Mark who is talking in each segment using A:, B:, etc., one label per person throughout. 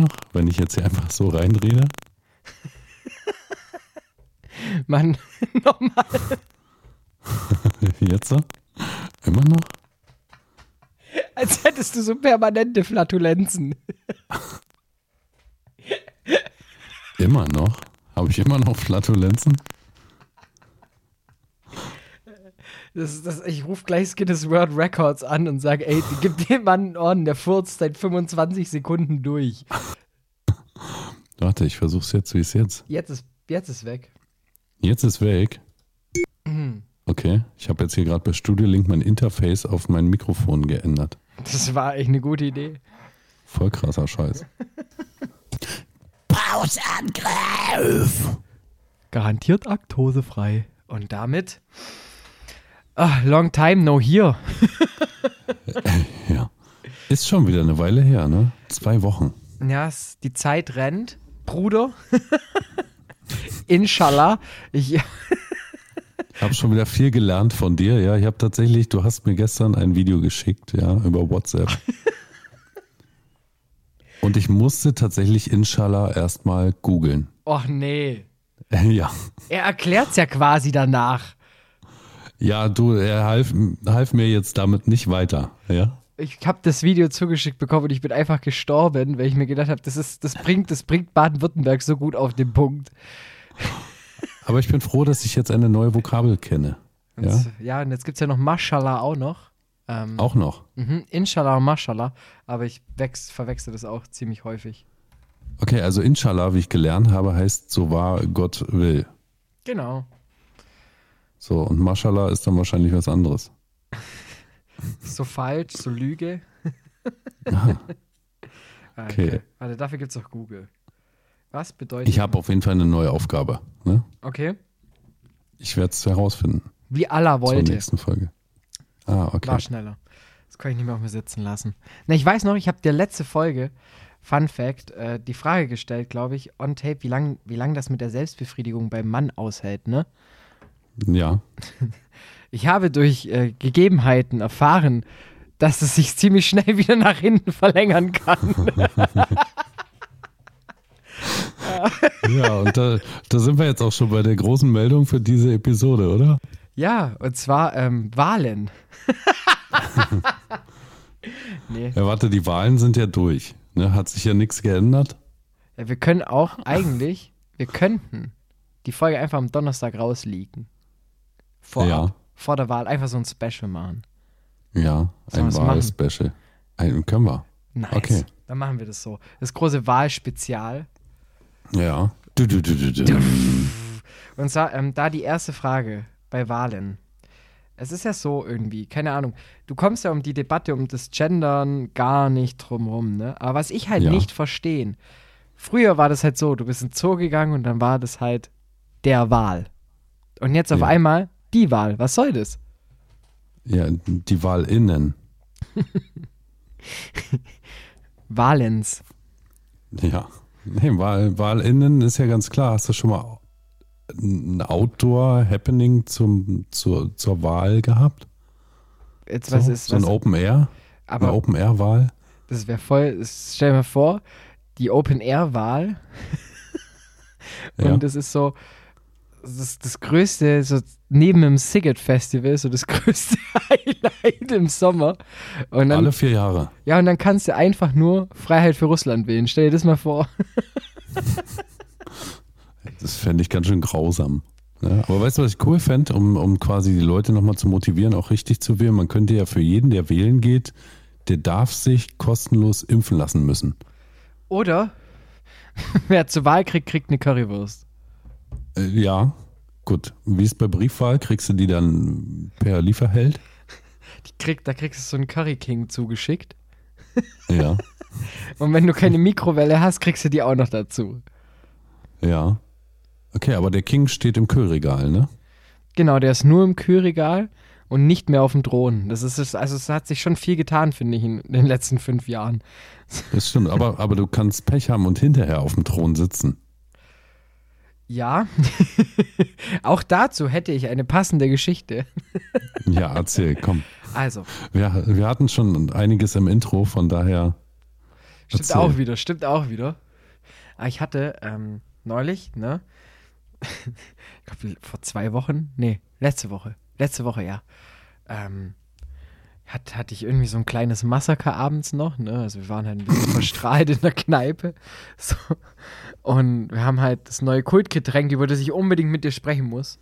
A: noch, wenn ich jetzt hier einfach so reinrede?
B: Mann, nochmal.
A: Jetzt so? Immer noch?
B: Als hättest du so permanente Flatulenzen.
A: Immer noch? Habe ich immer noch Flatulenzen?
B: Das, das, ich rufe gleich Guinness World Records an und sage, ey, gib dem Mann einen Orden, der furzt seit 25 Sekunden durch.
A: Warte, ich versuch's jetzt, wie ist jetzt?
B: Jetzt ist, jetzt ist weg.
A: Jetzt ist weg. Okay, ich habe jetzt hier gerade bei Studio Link mein Interface auf mein Mikrofon geändert.
B: Das war echt eine gute Idee.
A: Voll krasser Scheiß.
C: Pausangriff!
B: Garantiert aktosefrei. Und damit. Ah, long time no here.
A: Ja. Ist schon wieder eine Weile her, ne? Zwei Wochen.
B: Ja, es- die Zeit rennt. Bruder. Inshallah. Ich,
A: habe schon wieder viel gelernt von dir. Ja, ich habe tatsächlich, du hast mir gestern ein Video geschickt, ja, über WhatsApp. Und ich musste tatsächlich Inshallah erstmal googeln.
B: Och nee.
A: Ja.
B: Er erklärt's ja quasi danach.
A: Ja, du, er half, half mir jetzt damit nicht weiter. Ja.
B: Ich habe das Video zugeschickt bekommen und ich bin einfach gestorben, weil ich mir gedacht habe, das ist, das bringt, das bringt Baden-Württemberg so gut auf den Punkt.
A: Aber ich bin froh, dass ich jetzt eine neue Vokabel kenne.
B: Und
A: Ja.
B: ja, und jetzt gibt's ja noch Mashallah auch noch. Ähm,
A: Auch noch.
B: Mhm, Inshallah und Mashallah. Aber ich wex, verwechsel das auch ziemlich häufig.
A: Okay, also Inshallah, wie ich gelernt habe, heißt so wahr Gott will.
B: Genau.
A: So, und Mashallah ist dann wahrscheinlich was anderes.
B: So falsch, so Lüge. Ah,
A: Okay.
B: Warte, dafür gibt's auch Google. Was bedeutet.
A: Ich habe auf jeden Fall eine neue Aufgabe. Ne?
B: Okay.
A: Ich werde es herausfinden.
B: Wie Allah
A: Zur
B: wollte.
A: nächsten Folge. Ah, okay.
B: War schneller. Das kann ich nicht mehr auf mir sitzen lassen. Na, ich weiß noch, ich habe dir letzte Folge, Fun Fact, äh, die Frage gestellt, glaube ich, on tape, wie lange wie lang das mit der Selbstbefriedigung beim Mann aushält, ne?
A: Ja.
B: Ich habe durch äh, Gegebenheiten erfahren, dass es sich ziemlich schnell wieder nach hinten verlängern kann.
A: Ja, und da, da sind wir jetzt auch schon bei der großen Meldung für diese Episode, oder?
B: ja, und zwar ähm, Wahlen. nee,
A: Ja, warte, die Wahlen sind ja durch. Ne? Hat sich ja nichts geändert.
B: ja, wir können auch eigentlich, wir könnten die Folge einfach am Donnerstag rausliegen. Vorab,
A: Ja.
B: vor der Wahl, einfach so ein Special machen.
A: Ja, ein? Wahlspecial. Ein können wir.
B: Nice.
A: Okay.
B: Dann machen wir das so. Das große Wahlspezial.
A: Ja. Du, du, du, du, du.
B: Und zwar, ähm, da die erste Frage bei Wahlen. Es ist ja so irgendwie, keine Ahnung, du kommst ja um die Debatte um das Gendern gar nicht drumrum, ne? Aber was ich halt
A: Ja.
B: nicht verstehen, früher war das halt so, du bist ins Zoo gegangen und dann war das halt der Wahl. Und jetzt auf
A: Ja.
B: einmal die Wahl. Was soll das?
A: Ja, die WahlInnen.
B: Wahlens.
A: Ja. Nee, Wahl, WahlInnen ist ja ganz klar. Hast du schon mal ein Outdoor-Happening zum, zur, zur Wahl gehabt?
B: Jetzt,
A: So,
B: was ist
A: so ein
B: was,
A: Open Air?
B: aber
A: eine Open Air-Wahl?
B: Das wäre voll, das, stell dir mal vor, die Open-Air-Wahl.
A: Ja.
B: Und es ist so, das, ist das größte, so neben dem Siget-Festival, so das größte Highlight im Sommer. Und dann,
A: Alle vier Jahre.
B: ja, und dann kannst du einfach nur Freiheit für Russland wählen. Stell dir das mal vor.
A: Das fände ich ganz schön grausam. Ne? Aber weißt du, was ich cool fände, um, um quasi die Leute nochmal zu motivieren, auch richtig zu wählen? Man könnte ja für jeden, der wählen geht, der darf sich kostenlos impfen lassen müssen.
B: Oder wer zur Wahl kriegt, kriegt eine Currywurst.
A: Äh, ja, gut. Wie ist bei Briefwahl? Kriegst du die dann per Lieferheld?
B: Die kriegt, da kriegst du so einen Curry King zugeschickt.
A: Ja,
B: Und wenn du keine Mikrowelle hast, kriegst du die auch noch dazu.
A: ja. Okay, aber der King steht im Kühlregal, ne?
B: Genau, der ist nur im Kühlregal und nicht mehr auf dem Thron. Das ist es- also es hat sich schon viel getan, finde ich, in den letzten fünf Jahren.
A: Das stimmt, aber, aber du kannst Pech haben und hinterher auf dem Thron sitzen.
B: Ja, auch dazu hätte ich eine passende Geschichte.
A: Ja, erzähl, komm.
B: Also,
A: Wir, wir hatten schon einiges im Intro, von daher.
B: Stimmt
A: Erzähl.
B: auch wieder, stimmt auch wieder. Aber ich hatte ähm, neulich, ne? ich glaube, vor zwei Wochen, nee, letzte Woche, letzte Woche, ja. Ähm, hat, hatte ich irgendwie so ein kleines Massaker abends noch, ne? Also wir waren halt ein bisschen verstrahlt in der Kneipe. So. Und wir haben halt das neue Kultgetränk, über das ich unbedingt mit dir sprechen muss.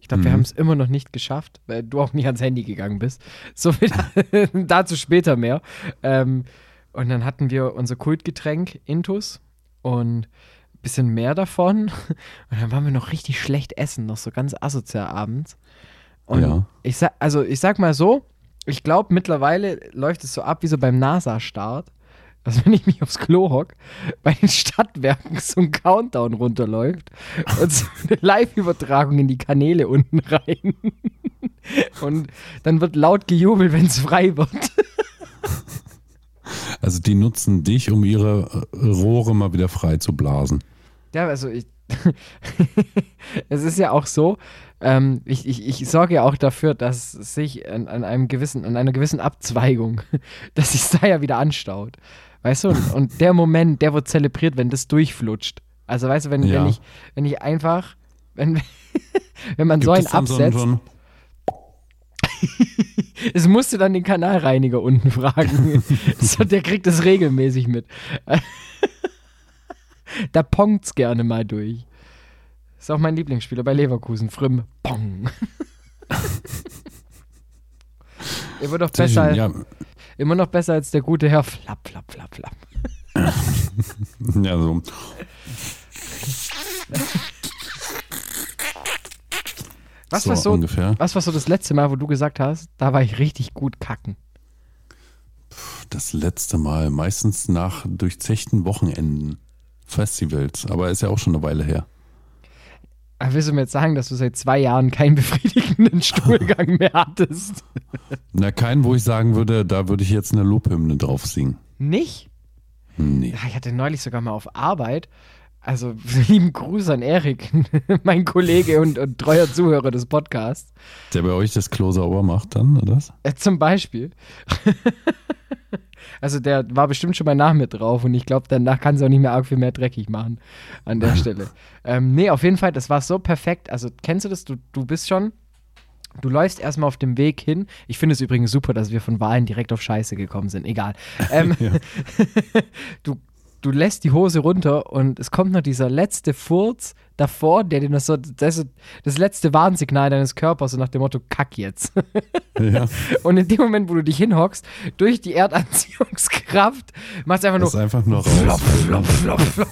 B: Ich glaube, wir
A: Mhm.
B: haben es immer noch nicht geschafft, weil du auch nicht ans Handy gegangen bist. So viel dazu später mehr. Ähm, und dann hatten wir unser Kultgetränk Intus und ein bisschen mehr davon. Und dann waren wir noch richtig schlecht essen, noch so ganz asozial abends. Und
A: Ja.
B: ich sag, also ich sag mal so, ich glaube mittlerweile läuft es so ab wie so beim NASA-Start. Dass wenn ich mich aufs Klo hock, bei den Stadtwerken so ein Countdown runterläuft und so eine Live-Übertragung in die Kanäle unten rein. Und dann wird laut gejubelt, wenn es frei wird.
A: Also die nutzen dich, um ihre Rohre mal wieder frei zu blasen.
B: Ja, also ich. es ist ja auch so, ähm, ich, ich, ich sorge ja auch dafür, dass sich an, an einem gewissen, an einer gewissen Abzweigung, dass sich da ja wieder anstaut. Weißt du, und, der Moment, der wird zelebriert, wenn das durchflutscht. Also weißt du, wenn,
A: Ja.
B: wenn ich, wenn ich einfach, wenn, wenn man so
A: Gibt
B: einen
A: so
B: absetzt,
A: so ein,
B: es musste dann den Kanalreiniger unten fragen. so, der kriegt das regelmäßig mit. da pongt's gerne mal durch. Ist auch mein Lieblingsspieler bei Leverkusen. Früm. Pong. er wird doch
A: Sehr
B: besser,
A: schön, ja,
B: immer noch besser als der gute Herr Flapp, Flapp, Flapp, Flapp.
A: ja, so.
B: Was
A: so
B: war so,
A: ungefähr.
B: was war so das letzte Mal, wo du gesagt hast, da war ich richtig gut kacken?
A: Das letzte Mal, meistens nach durchzechten Wochenenden, Festivals, aber ist ja auch schon eine Weile her.
B: Aber willst du mir jetzt sagen, dass du seit zwei Jahren keinen befriedigenden Stuhlgang mehr hattest?
A: Na, keinen, wo ich sagen würde, da würde ich jetzt eine Lobhymne drauf singen.
B: Nicht?
A: Nee.
B: Ja, ich hatte neulich sogar mal auf Arbeit, also lieben Gruß an Erik, mein Kollege und, und treuer Zuhörer des Podcasts,
A: Der bei euch das Klo sauber macht dann, oder? was?
B: äh, zum Beispiel. also der war bestimmt schon mal nach mir drauf und ich glaube, danach kann es auch nicht mehr arg viel mehr dreckig machen an der Stelle. Ähm, nee, auf jeden Fall, das war so perfekt. Also kennst du das? Du, du bist schon, du läufst erstmal auf dem Weg hin. Ich finde es übrigens super, dass wir von Wahlen direkt auf Scheiße gekommen sind. Egal. Ähm,
A: Ja.
B: du, du lässt die Hose runter und es kommt noch dieser letzte Furz davor, der dir noch so, das, das letzte Warnsignal deines Körpers, so nach dem Motto, kack jetzt.
A: Ja,
B: Und in dem Moment, wo du dich hinhockst, durch die Erdanziehungskraft, machst du einfach
A: das
B: nur
A: ist einfach nur
B: flop,
A: raus.
B: flop, flop, flop.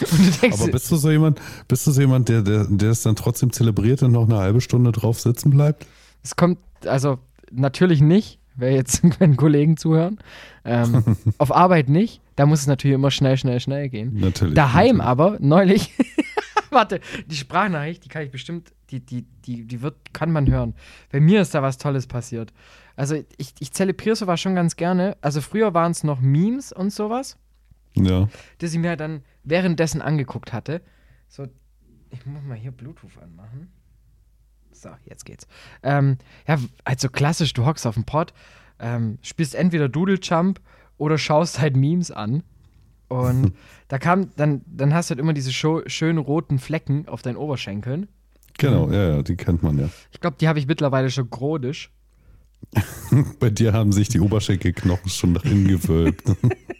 B: denkst,
A: Aber bist du so jemand, bist du so jemand, der, der, der es dann trotzdem zelebriert und noch eine halbe Stunde drauf sitzen bleibt?
B: es kommt, also natürlich nicht, wer jetzt, wenn Kollegen zuhören, ähm, auf Arbeit nicht, da muss es natürlich immer schnell, schnell, schnell gehen.
A: Natürlich.
B: Daheim
A: natürlich.
B: aber, neulich, warte, die Sprachnachricht, die kann ich bestimmt, die, die, die, die wird, kann man hören. Bei mir ist da was Tolles passiert. Also ich, ich zelebriere sowas schon ganz gerne. Also früher waren es noch Memes und sowas,
A: Ja.
B: das ich mir dann währenddessen angeguckt hatte. So, ich muss mal hier Bluetooth anmachen. So, jetzt geht's. Ähm, ja, also klassisch, du hockst auf dem Pod, ähm, spielst entweder Doodle Jump oder schaust halt Memes an. Und da kam, dann, dann hast du halt immer diese schönen roten Flecken auf deinen Oberschenkeln.
A: Genau, ja, ja, die kennt man ja.
B: Ich glaube, die habe ich mittlerweile schon chronisch.
A: Bei dir haben sich die Oberschenkelknochen schon nach innen gewölbt.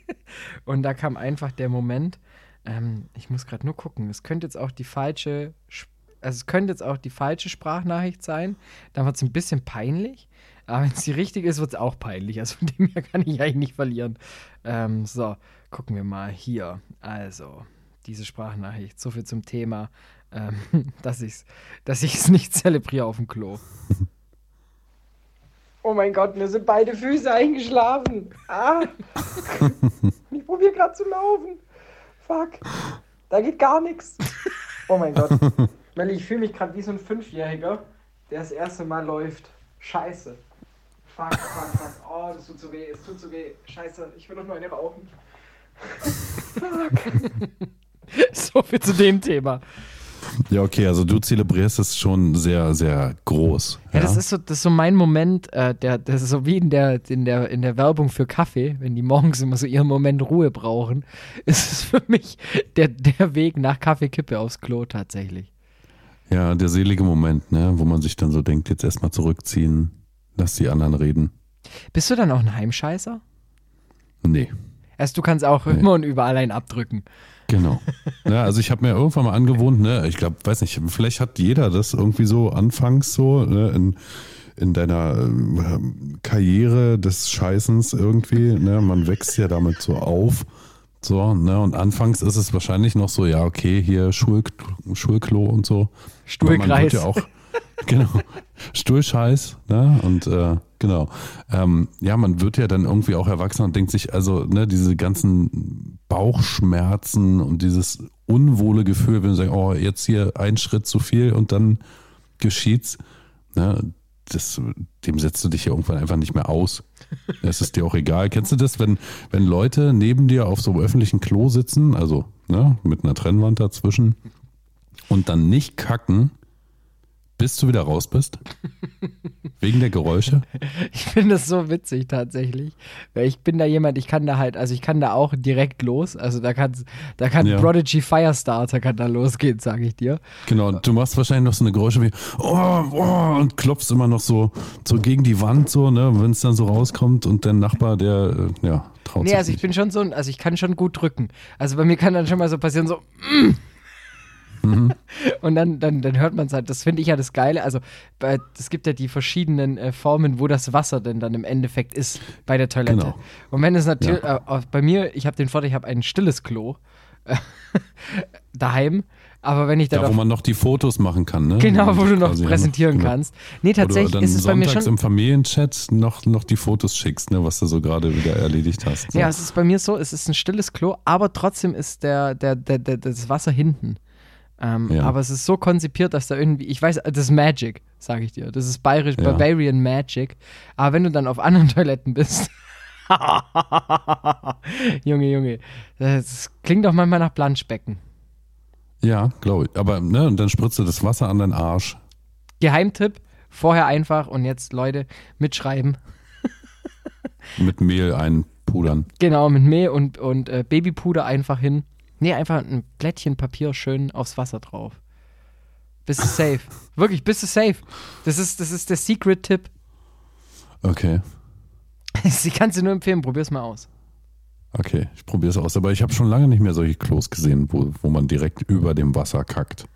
B: Und da kam einfach der Moment, ähm, ich muss gerade nur gucken, es könnte jetzt auch die falsche, Sp- also es könnte jetzt auch die falsche Sprachnachricht sein. Dann wird es ein bisschen peinlich. Aber wenn es die richtige ist, wird es auch peinlich. Also von dem her kann ich eigentlich nicht verlieren. Ähm, so, gucken wir mal hier. Also, diese Sprachnachricht. So viel zum Thema, ähm, dass ich es dass ich's nicht zelebriere auf dem Klo. Oh mein Gott, mir sind beide Füße eingeschlafen. Ah. Ich probiere gerade zu laufen. Fuck. Da geht gar nichts. Oh mein Gott. Melli, ich fühle mich gerade wie so ein Fünfjähriger, der das erste Mal läuft. Scheiße. Fuck, fuck, fuck. Oh, das tut so weh, es tut so weh. Scheiße, ich will doch nur eine rauchen. Fuck. so viel zu dem Thema.
A: Ja, okay, also du zelebrierst es schon sehr, sehr groß.
B: Ja, das ist so, das ist so mein Moment, äh, der, das ist so wie in der, in, der, in der Werbung für Kaffee, wenn die morgens immer so ihren Moment Ruhe brauchen, ist es für mich der, der Weg nach Kaffeekippe aufs Klo tatsächlich.
A: Ja, der selige Moment, ne, wo man sich dann so denkt, jetzt erstmal zurückziehen, lass die anderen reden.
B: Bist du dann auch ein Heimscheißer?
A: Nee.
B: Also du kannst auch
A: Nee.
B: immer und überall einen abdrücken.
A: Genau. Ja, also ich habe mir irgendwann mal angewohnt, ne, ich glaube, weiß nicht, vielleicht hat jeder das irgendwie so anfangs so, ne, in, in deiner ähm, Karriere des Scheißens irgendwie, ne, man wächst ja damit so auf. So, ne, und anfangs ist es wahrscheinlich noch so, ja, okay, hier Schul, Schulklo und so.
B: Stuhlkreis.
A: ja auch, genau, Stuhlscheiß, ne, und äh, genau. Ähm, ja, man wird ja dann irgendwie auch erwachsen und denkt sich, also, ne, diese ganzen Bauchschmerzen und dieses unwohle Gefühl, wenn du sagst, oh, jetzt hier ein Schritt zu viel und dann geschieht's, ne, das, dem setzt du dich ja irgendwann einfach nicht mehr aus. Es ist dir auch egal. Kennst du das, wenn, wenn Leute neben dir auf so einem öffentlichen Klo sitzen, also ne, mit einer Trennwand dazwischen, und dann nicht kacken, bis du wieder raus bist? Wegen der Geräusche?
B: Ich finde das so witzig tatsächlich. Weil ich bin da jemand, ich kann da halt, also ich kann da auch direkt los. Also da kann, da kann
A: Ja.
B: Prodigy Firestarter kann da losgehen, sage ich dir.
A: Genau, und du machst wahrscheinlich noch so eine Geräusche wie oh, oh, und klopfst immer noch so, so gegen die Wand, so, ne, wenn es dann so rauskommt und der Nachbar, der, äh, ja, traut
B: Nee,
A: sich
B: also ich
A: nicht.
B: bin schon so, also ich kann schon gut drücken. Also bei mir kann dann schon mal so passieren, so. mm.
A: Mhm.
B: Und dann, dann, dann hört man es halt. Das finde ich ja das Geile. Also es gibt ja die verschiedenen äh, Formen, wo das Wasser denn dann im Endeffekt ist bei der Toilette.
A: Genau.
B: Und wenn es natürlich, äh, auch bei mir, ich habe den Vorteil, ich habe ein stilles Klo äh, daheim. Aber wenn ich
A: Da, wo
B: auf,
A: man noch die Fotos machen kann, ne?
B: genau, wo du noch
A: quasi,
B: präsentieren
A: genau.
B: kannst. Nee, tatsächlich ist es bei mir schon.
A: im Familienchat noch, noch die Fotos schickst, ne, was du so gerade wieder erledigt hast. So.
B: Ja, es ist bei mir so, es ist ein stilles Klo, aber trotzdem ist der, der, der, der das Wasser hinten. Ähm,
A: Ja.
B: Aber es ist so konzipiert, dass da irgendwie, ich weiß, das ist Magic, sage ich dir. Das ist bayerisch,
A: Ja.
B: Barbarian Magic. Aber wenn du dann auf anderen Toiletten bist, Junge, Junge, das klingt doch manchmal nach Planschbecken.
A: Ja, glaube ich. Aber ne, und dann spritzt du das Wasser an deinen Arsch.
B: Geheimtipp, vorher einfach und jetzt Leute mitschreiben.
A: Mit Mehl einpudern.
B: Genau, mit Mehl und, und äh, Babypuder einfach hin. Nee, einfach ein Blättchen Papier schön aufs Wasser drauf. Bist du safe. Wirklich, bist du safe. Das ist, das ist der Secret-Tipp.
A: Okay,
B: Sie kannst du nur empfehlen, probier's mal aus.
A: okay, ich probiere es aus. Aber ich habe schon lange nicht mehr solche Klos gesehen, wo, wo man direkt über dem Wasser kackt.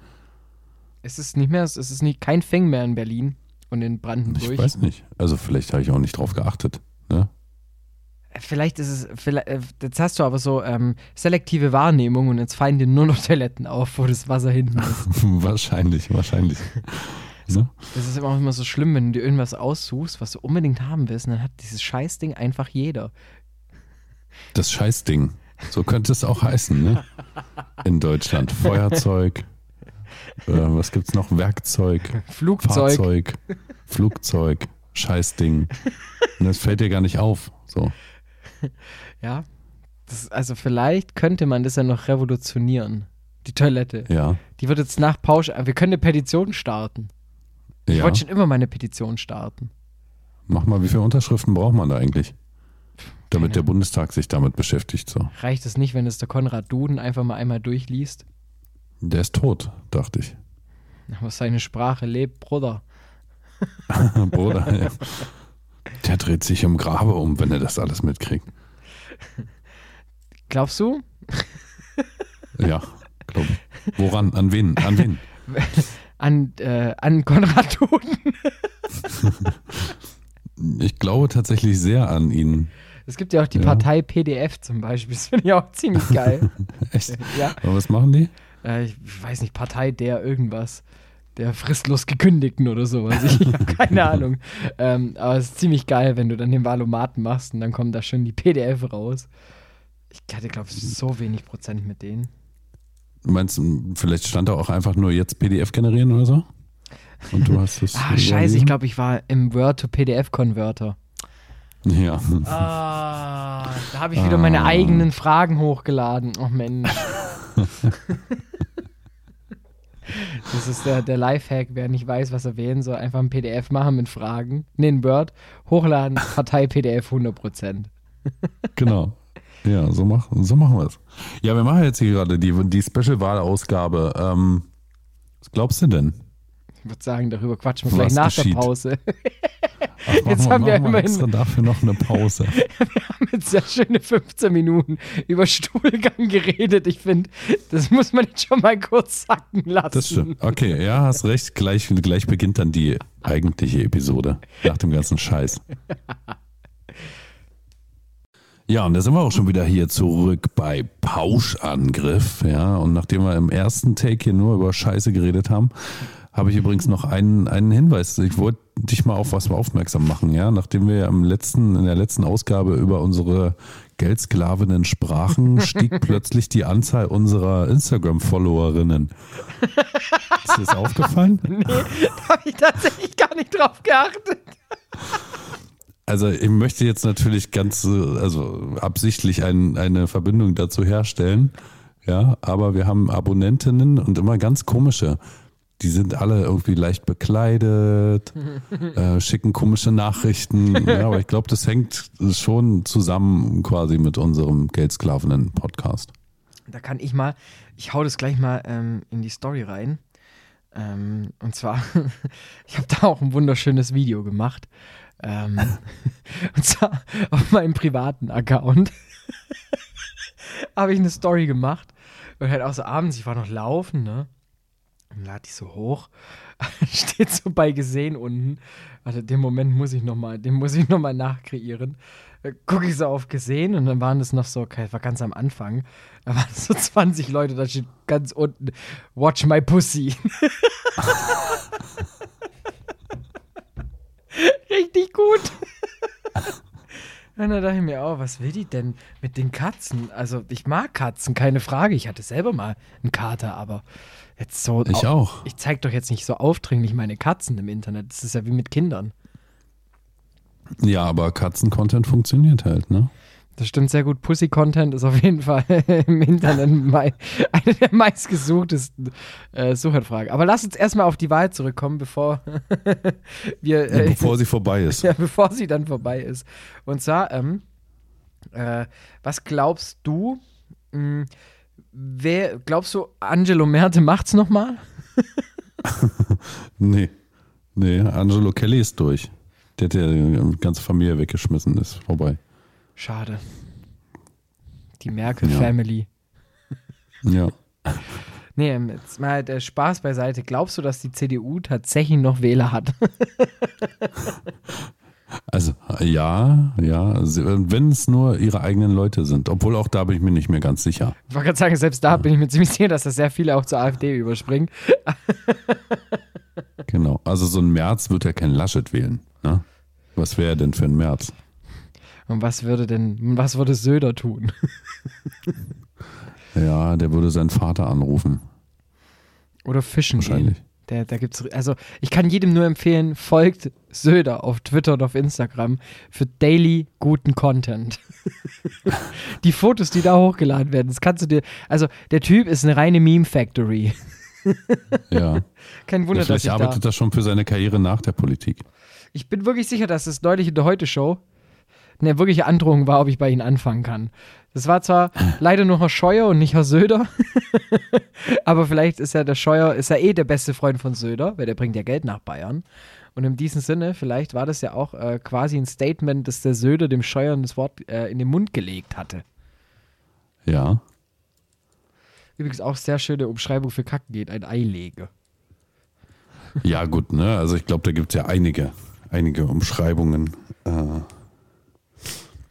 B: Es ist nicht mehr, es ist nicht, kein Feng mehr in Berlin und in
A: Ich
B: Brandenburg.
A: weiß nicht. Also vielleicht habe ich auch nicht drauf geachtet. Ne?
B: Vielleicht ist es, vielleicht, äh, jetzt hast du aber so ähm, selektive Wahrnehmung und jetzt fallen dir nur noch Toiletten auf, wo das Wasser hinten ist.
A: wahrscheinlich, wahrscheinlich. Ne?
B: Das ist immer immer so schlimm, wenn du dir irgendwas aussuchst, was du unbedingt haben willst, und dann hat dieses Scheißding einfach jeder.
A: Das Scheißding. So könnte es auch heißen, ne? In Deutschland. Feuerzeug. Äh, was gibt's noch? Werkzeug,
B: Flugzeug.
A: Fahrzeug, Flugzeug, Scheißding. Und das fällt dir gar nicht auf. So.
B: Ja. Das, also vielleicht könnte man das ja noch revolutionieren. Die Toilette.
A: Ja.
B: Die wird jetzt nach Pausch. Wir können eine Petition starten. Ich
A: ja.
B: wollte schon immer mal eine Petition starten.
A: Mach mal, wie viele Unterschriften braucht man da eigentlich? Damit
B: Keine
A: der Bundestag sich damit beschäftigt. So.
B: Reicht es nicht, wenn es der Konrad Duden einfach mal einmal durchliest?
A: Der ist tot, dachte ich.
B: Aber seine Sprache lebt, Bruder.
A: Bruder, ja. Der dreht sich im Grabe um, wenn er das alles mitkriegt.
B: Glaubst du?
A: Ja, glaube ich. Woran? An wen? An wen?
B: An, äh, an Konrad Duden.
A: Ich glaube tatsächlich sehr an ihn.
B: Es gibt ja auch die
A: Ja.
B: Partei PDF zum Beispiel. Das finde ich auch ziemlich geil.
A: Echt?
B: ja.
A: Aber was machen die?
B: Äh, ich weiß nicht, Partei der irgendwas. Der fristlos gekündigten oder sowas. Ich habe keine Ahnung. Ähm, aber es ist ziemlich geil, wenn du dann den Valomaten machst und dann kommt da schon die PDF raus. Ich hatte, glaube ich, so wenig Prozent mit denen.
A: Du meinst, vielleicht stand da auch einfach nur jetzt PDF generieren oder so? Und du hast es.
B: Ah, scheiße, ich glaube, ich war im Word-to-PDF-Converter.
A: Ja.
B: Ah, da habe ich wieder meine
A: Ah.
B: eigenen Fragen hochgeladen. Oh Mensch. Das ist der, der Lifehack, wer nicht weiß, was er wählen soll, einfach ein PDF machen mit Fragen, nee, ein Word, hochladen, Partei PDF 100%.
A: Genau. Ja, so, mach, so machen wir es. Ja, wir machen jetzt hier gerade die, die Special-Wahlausgabe. Ähm, was glaubst du denn?
B: Ich würde sagen, darüber quatschen wir
A: Was
B: gleich nach
A: geschieht?
B: der Pause.
A: Ach,
B: Jetzt haben wir immerhin-
A: extra dafür noch eine Pause.
B: Wir haben jetzt sehr schöne 15 Minuten über Stuhlgang geredet. Ich finde, das muss man jetzt schon mal kurz sacken lassen.
A: Das stimmt. Okay, ja, hast recht. Gleich, gleich beginnt dann die eigentliche Episode nach dem ganzen Scheiß. Ja, und da sind wir auch schon wieder hier zurück bei Pauschangriff. Ja, und nachdem wir im ersten Take hier nur über Scheiße geredet haben, habe ich übrigens noch einen, einen Hinweis. Ich wollte dich mal auf was aufmerksam machen. Ja, nachdem wir am letzten, in der letzten Ausgabe über unsere Geldsklavinnen sprachen, stieg plötzlich die Anzahl unserer Instagram-Followerinnen. Ist dir das aufgefallen?
B: Da habe ich tatsächlich gar nicht drauf geachtet.
A: Also ich möchte jetzt natürlich ganz, also absichtlich ein, eine Verbindung dazu herstellen. Ja, aber wir haben Abonnentinnen und immer ganz komische. Die sind alle irgendwie leicht bekleidet, äh, schicken komische Nachrichten. Ja, aber ich glaube, das hängt schon zusammen quasi mit unserem Geldsklavenen-Podcast.
B: Da kann ich mal, ich hau das gleich mal ähm, in die Story rein. Ähm, und zwar, ich habe da auch ein wunderschönes Video gemacht. Ähm, und zwar auf meinem privaten Account habe ich eine Story gemacht. Und halt auch so abends, ich war noch laufen, ne? Und lade ich so hoch. Steht so bei gesehen unten. Warte, den Moment muss ich noch mal, den muss ich noch mal nachkreieren. Gucke ich so auf gesehen und dann waren das noch so, okay, war ganz am Anfang. Da waren so 20 Leute, da steht ganz unten, watch my pussy. Richtig gut. Und dann dachte ich mir, oh, was will die denn mit den Katzen? Also, ich mag Katzen, keine Frage. Ich hatte selber mal einen Kater, aber jetzt so.
A: Ich auch.
B: Ich zeig doch jetzt nicht so aufdringlich meine Katzen im Internet. Das ist ja wie mit Kindern.
A: Ja, aber Katzen-Content funktioniert halt, ne?
B: Das stimmt sehr gut. Pussy-Content ist auf jeden Fall im Internet eine der meistgesuchtesten äh, Suchanfragen. Aber lass uns erstmal auf die Wahl zurückkommen, bevor wir. Äh,
A: Bevor sie vorbei ist.
B: ja, bevor sie dann vorbei ist. Und zwar, ähm, äh, was glaubst du, mh, wer, glaubst du, Angelo Merte macht's nochmal?
A: Nee. Nee, Angelo Kelly ist durch. Der hat ja die ganze Familie weggeschmissen, ist vorbei.
B: Schade. Die Merkel-Family.
A: Ja.
B: Nee, ähm, jetzt mal der Spaß beiseite. Glaubst du, dass die CDU tatsächlich noch Wähler hat?
A: Also, ja, ja. Wenn es nur ihre eigenen Leute sind. Obwohl auch da bin ich mir nicht mehr ganz sicher.
B: Ich wollte gerade sagen, selbst da bin ich mir ziemlich sicher, dass da sehr viele auch zur AfD überspringen.
A: Genau. Also so ein März wird ja kein Laschet wählen. Ne? Was wäre denn für ein März?
B: Und was würde denn, was würde Söder tun?
A: Ja, der würde seinen Vater anrufen.
B: Oder fischen
A: Wahrscheinlich.
B: gehen. Der, da gibt's, also ich kann jedem nur empfehlen, folgt Söder auf Twitter und auf Instagram für daily guten Content. die Fotos, die da hochgeladen werden, das kannst du dir, also der Typ ist eine reine Meme Factory.
A: Ja.
B: Kein Wunder,
A: ja
B: dass ich da,
A: arbeitet er schon für seine Karriere nach der Politik.
B: ich bin wirklich sicher, dass es neulich in der Heute-Show eine wirkliche Androhung war, ob ich bei ihnen anfangen kann. Das war zwar leider nur Herr Scheuer und nicht Herr Söder, aber vielleicht ist ja der Scheuer, ist ja eh der beste Freund von Söder, weil der bringt ja Geld nach Bayern. Und in diesem Sinne, vielleicht war das ja auch äh, quasi ein Statement, dass der Söder dem Scheuer das Wort äh, in den Mund gelegt hatte.
A: Ja.
B: Übrigens auch sehr schöne Umschreibung für Kacken geht, ein Ei lege.
A: Ja, gut, ne? Also ich glaube, da gibt es ja einige, einige Umschreibungen. Äh,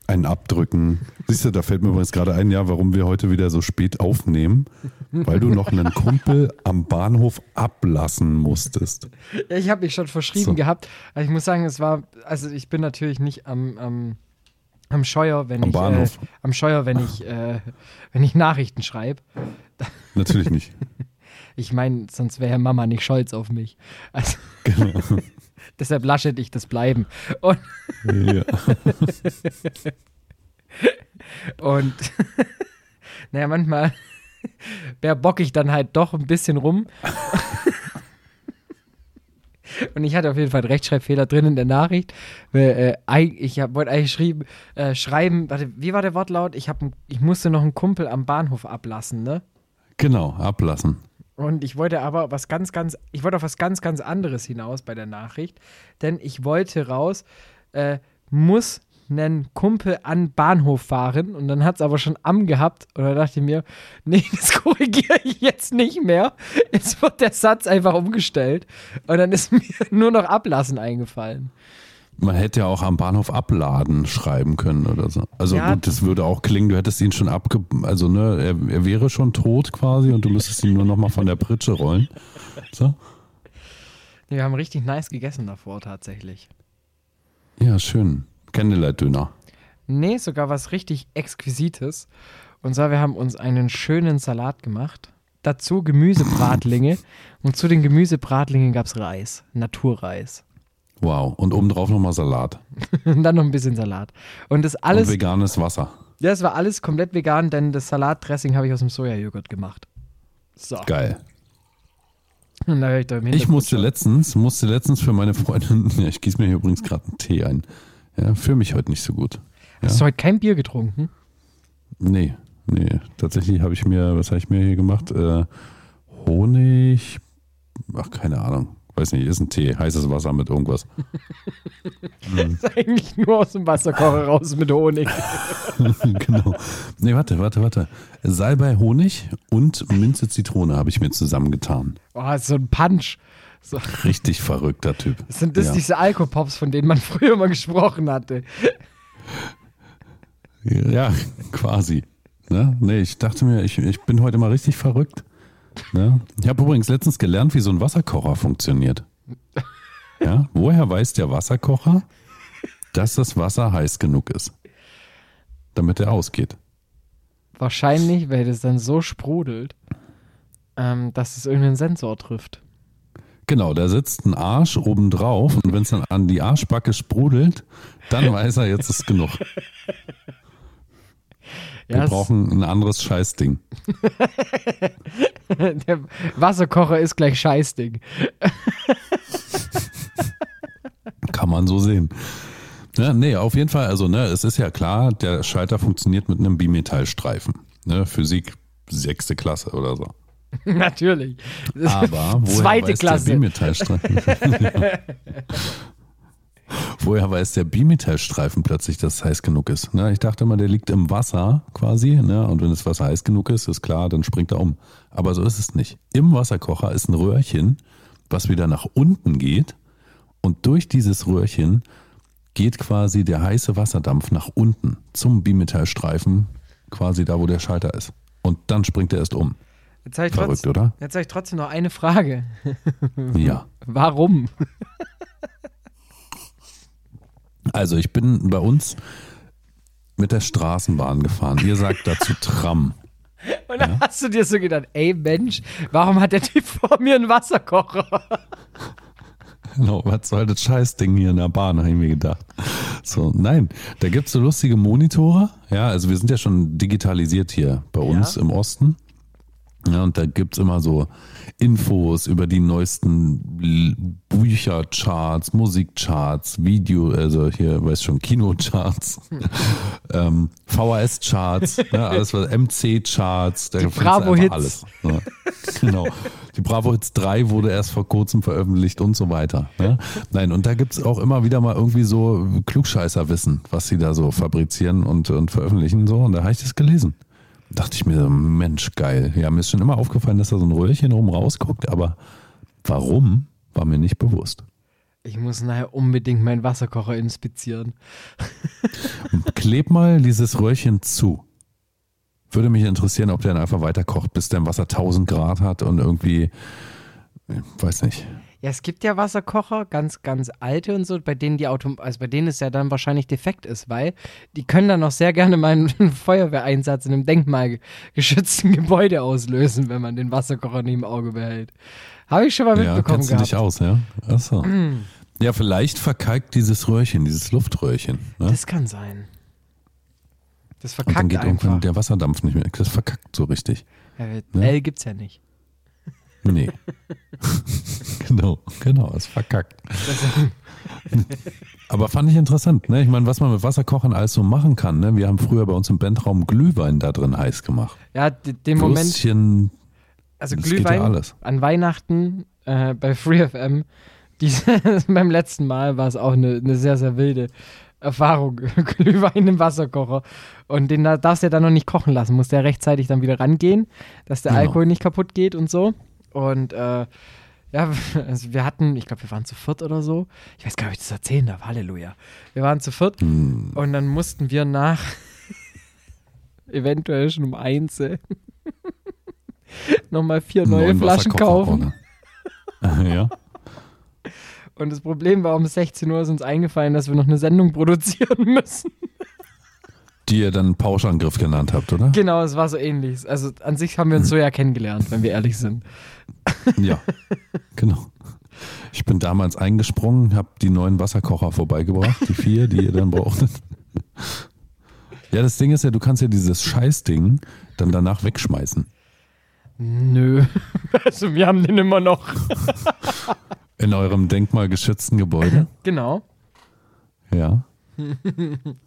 A: ein Abdrücken. Siehst du, da fällt mir übrigens gerade ein, ja, warum wir heute wieder so spät aufnehmen. Weil du noch einen Kumpel am Bahnhof ablassen musstest.
B: Ja, ich habe mich schon verschrieben
A: So.
B: gehabt. Ich muss sagen, es war, also ich bin natürlich nicht am, am, am Scheuer, wenn
A: Am
B: ich
A: Bahnhof.
B: Äh, am Scheuer, wenn ich, äh, wenn ich Nachrichten schreibe.
A: Natürlich nicht.
B: Ich meine, sonst wäre Mama nicht stolz auf mich. Also
A: Genau.
B: deshalb lasche ich das bleiben. Und,
A: Ja.
B: und naja, manchmal, bock ich dann halt doch ein bisschen rum. Und ich hatte auf jeden Fall einen Rechtschreibfehler drin in der Nachricht. Weil, äh, ich wollte eigentlich schrieben, äh, schreiben, warte, wie war der Wortlaut? Ich, hab, ich musste noch einen Kumpel am Bahnhof ablassen, ne?
A: Genau, ablassen.
B: Und ich wollte aber was ganz, ganz, ich wollte auf was ganz, ganz anderes hinaus bei der Nachricht. Denn ich wollte raus, äh, muss einen Kumpel an Bahnhof fahren und dann hat es aber schon am gehabt und da dachte ich mir, nee, das korrigiere ich jetzt nicht mehr. Jetzt wird der Satz einfach umgestellt und dann ist mir nur noch ablassen eingefallen.
A: Man hätte ja auch am Bahnhof abladen schreiben können oder so. Also
B: Ja.
A: gut, das würde auch klingen, du hättest ihn schon abge... Also ne, er, er wäre schon tot quasi und du müsstest ihn nur nochmal von der Pritsche rollen. So?
B: Nee, wir haben richtig nice gegessen davor tatsächlich.
A: Ja, schön. Candlelight-Döner.
B: Nee, sogar was richtig Exquisites. Und zwar, wir haben uns einen schönen Salat gemacht. Dazu Gemüsebratlinge. und zu den Gemüsebratlingen gab es Reis. Naturreis.
A: Wow. Und obendrauf nochmal Salat.
B: Und dann noch ein bisschen Salat. Und das
A: Und
B: alles,
A: veganes Wasser.
B: ja, das war alles komplett vegan, denn das Salatdressing habe ich aus dem Sojajoghurt gemacht. So.
A: Geil.
B: Und da ich,
A: Ich musste letztens, musste letztens für meine Freundin, ja, ich gieße mir hier übrigens gerade einen Tee ein. Ja, fühle mich heute nicht so gut.
B: Hast du heute kein Bier getrunken?
A: Nee, nee. Tatsächlich habe ich mir, was habe ich mir hier gemacht? Äh, Honig, ach, keine Ahnung. Weiß nicht, ist ein Tee, heißes Wasser mit irgendwas.
B: Das ist eigentlich nur aus dem Wasserkocher raus mit Honig.
A: genau. Nee, warte, warte, warte. Salbei Honig und Minze Zitrone habe ich mir zusammengetan.
B: Oh, so ein Punch. So.
A: Richtig verrückter Typ.
B: Sind das
A: Ja.
B: diese Alkopops, von denen man früher mal gesprochen hatte?
A: Ja, quasi. Ne? Nee, ich dachte mir, ich, ich bin heute mal richtig verrückt. Ne? Ich habe übrigens letztens gelernt, wie so ein Wasserkocher funktioniert. Ja? Woher weiß der Wasserkocher, dass das Wasser heiß genug ist? Damit er ausgeht.
B: Wahrscheinlich, weil das dann so sprudelt, ähm, dass es irgendeinen Sensor trifft.
A: Genau, da sitzt ein Arsch oben drauf und wenn es dann an die Arschbacke sprudelt, dann weiß er, jetzt ist genug. Wir
B: Ja,
A: brauchen ein anderes Scheißding.
B: der Wasserkocher ist gleich Scheißding.
A: Kann man so sehen. Ja, nee, auf jeden Fall, also ne, es ist ja klar, der Schalter funktioniert mit einem Bimetallstreifen. Ne, Physik sechste Klasse oder so.
B: Natürlich.
A: Aber
B: Zweite Klasse.
A: der Bimetallstreifen? woher weiß der Bimetallstreifen plötzlich, dass es heiß genug ist? Ne, ich dachte immer, der liegt im Wasser quasi, ne, und wenn das Wasser heiß genug ist, ist klar, dann springt er um. Aber so ist es nicht. Im Wasserkocher ist ein Röhrchen, was wieder nach unten geht und durch dieses Röhrchen geht quasi der heiße Wasserdampf nach unten zum Bimetallstreifen, quasi da, wo der Schalter ist. Und dann springt er erst um.
B: Jetzt habe ich,
A: Verrückt,
B: trotz,
A: oder?
B: jetzt hab ich trotzdem noch eine Frage.
A: Ja.
B: Warum?
A: Also ich bin bei uns mit der Straßenbahn gefahren. Ihr sagt dazu Tram.
B: Und dann hast du dir so gedacht, ey Mensch, warum hat der Typ vor mir einen Wasserkocher?
A: Genau, was soll das Scheißding hier in der Bahn, habe ich mir gedacht. So, nein, da gibt es so lustige Monitore. Ja, also wir sind ja schon digitalisiert hier bei uns
B: Ja.
A: im Osten. Ja, und da gibt es immer so Infos über die neuesten Büchercharts, Musikcharts, Video, also hier, weißt schon, Kinocharts, ähm, VHS-Charts, ja, alles was, MC-Charts, da
B: Bravo
A: einfach
B: Hits.
A: alles. Ja, genau. Die Bravo Hits 3 wurde erst vor kurzem veröffentlicht und so weiter. Ne? Nein, und da gibt's auch immer wieder mal irgendwie so Klugscheißerwissen, was sie da so fabrizieren und, und veröffentlichen. So, und da habe ich das gelesen. Dachte ich mir, so, Mensch, geil. Ja, mir ist schon immer aufgefallen, dass da so ein Röhrchen oben rausguckt, aber warum, war mir nicht bewusst.
B: Ich muss nachher unbedingt meinen Wasserkocher inspizieren.
A: Kleb mal dieses Röhrchen zu. Würde mich interessieren, ob der dann einfach weiter kocht, bis der im Wasser 1000 Grad hat und irgendwie, ich weiß nicht.
B: Ja, es gibt ja Wasserkocher, ganz, ganz alte und so, bei denen die Auto, also bei denen es ja dann wahrscheinlich defekt ist, weil die können dann auch sehr gerne mal einen Feuerwehreinsatz in einem denkmalgeschützten Gebäude auslösen, wenn man den Wasserkocher nie im Auge behält. Habe ich schon mal
A: Ja,
B: mitbekommen
A: kennst du
B: gehabt.
A: dich aus, ja? Achso. Ja, vielleicht verkalkt dieses Röhrchen, dieses Luftröhrchen. Ne?
B: Das kann sein. Das
A: Und dann
B: verkackt
A: geht irgendwann
B: einfach.
A: der Wasserdampf nicht mehr. Das verkackt so richtig.
B: Ja,
A: Ne?
B: L gibt's ja nicht.
A: Nee. genau, genau, ist verkackt. Aber fand ich interessant, ne? Ich meine, was man mit Wasserkochern alles so machen kann, ne? Wir haben früher bei uns im Bandraum Glühwein da drin heiß gemacht.
B: Ja, den Moment,
A: Würstchen,
B: also
A: ja
B: Glühwein
A: alles.
B: an Weihnachten äh, bei FreeFM, beim letzten Mal war es auch eine, eine sehr, sehr wilde Erfahrung. Glühwein im Wasserkocher. Und den da darfst du ja dann noch nicht kochen lassen, musst ja rechtzeitig dann wieder rangehen, dass der
A: Genau.
B: Alkohol nicht kaputt geht und so. Und äh, ja, also wir hatten, ich glaube, wir waren zu viert oder so. Ich weiß gar nicht, ob ich das erzählen darf. Halleluja. Wir waren zu viert
A: hm,
B: und dann mussten wir nach eventuell schon um eins äh, nochmal vier neue
A: neuen
B: Flaschen kaufen.
A: ja.
B: Und das Problem war, um 16 Uhr ist uns eingefallen, dass wir noch eine Sendung produzieren müssen.
A: Die ihr dann Pauschangriff genannt habt, oder?
B: Genau, es war so ähnlich. Also an sich haben wir uns so ja kennengelernt, wenn wir ehrlich sind.
A: Ja, genau. Ich bin damals eingesprungen, habe die neuen Wasserkocher vorbeigebracht, die vier, die ihr dann brauchtet. Ja, das Ding ist ja, du kannst ja dieses Scheißding dann danach wegschmeißen.
B: Nö. Also wir haben den immer noch.
A: In eurem denkmalgeschützten Gebäude.
B: Genau.
A: Ja.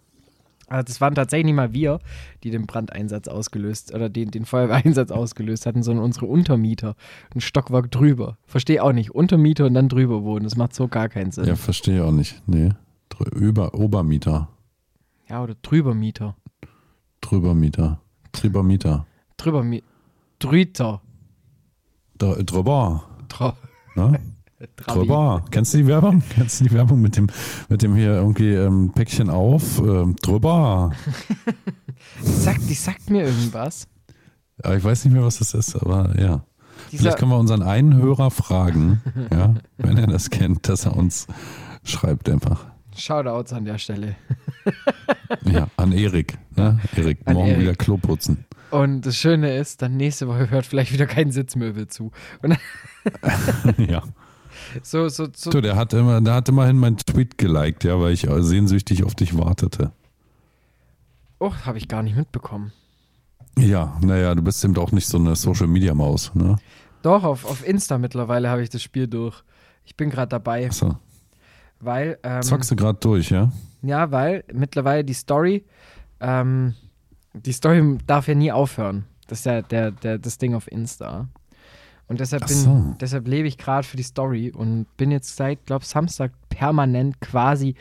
B: Also das waren tatsächlich nicht mal wir, die den Brandeinsatz ausgelöst oder den, den Feuerwehreinsatz ausgelöst hatten, sondern unsere Untermieter. Ein Stockwerk drüber. Verstehe auch nicht. Untermieter und dann drüber wohnen. Das macht so gar keinen Sinn.
A: Ja, verstehe auch nicht. Nee. Drü- Über, Obermieter.
B: Ja, oder drübermieter.
A: Drübermieter. Drübermieter.
B: Drübermieter. Drüter.
A: Dr- Drüber.
B: Tra
A: Ne? Drüber. Kennst du die Werbung? Kennst du die Werbung mit dem, mit dem hier irgendwie ähm, Päckchen auf? Ähm, drüber.
B: Die sagt, die sagt mir irgendwas.
A: Ja, ich weiß nicht mehr, was das ist, aber ja.
B: Dieser,
A: Vielleicht können wir unseren einen Hörer fragen, ja, wenn er das kennt, dass er uns schreibt einfach.
B: Shoutouts an der Stelle.
A: Ja, an Erik. Ne? Erik,
B: An
A: morgen
B: Erik.
A: wieder Klo putzen.
B: Und das Schöne ist, dann nächste Woche hört vielleicht wieder kein Sitzmöbel zu.
A: Ja.
B: So, so, so.
A: Du, der hat immer, der hat immerhin meinen Tweet geliked, ja, weil ich sehnsüchtig auf dich wartete.
B: Oh, habe ich gar nicht mitbekommen.
A: Ja, naja, du bist eben auch nicht so eine Social Media Maus, ne?
B: Doch, auf, auf Insta mittlerweile habe ich das Spiel durch. Ich bin gerade dabei,
A: Achso.
B: weil. Ähm,
A: Zockst du gerade durch, ja?
B: Ja, weil mittlerweile die Story, ähm, die Story darf ja nie aufhören. Das ist ja der, der, das Ding auf Insta. Und deshalb, bin,
A: so.
B: deshalb lebe ich gerade für die Story und bin jetzt seit, glaube Samstag permanent quasi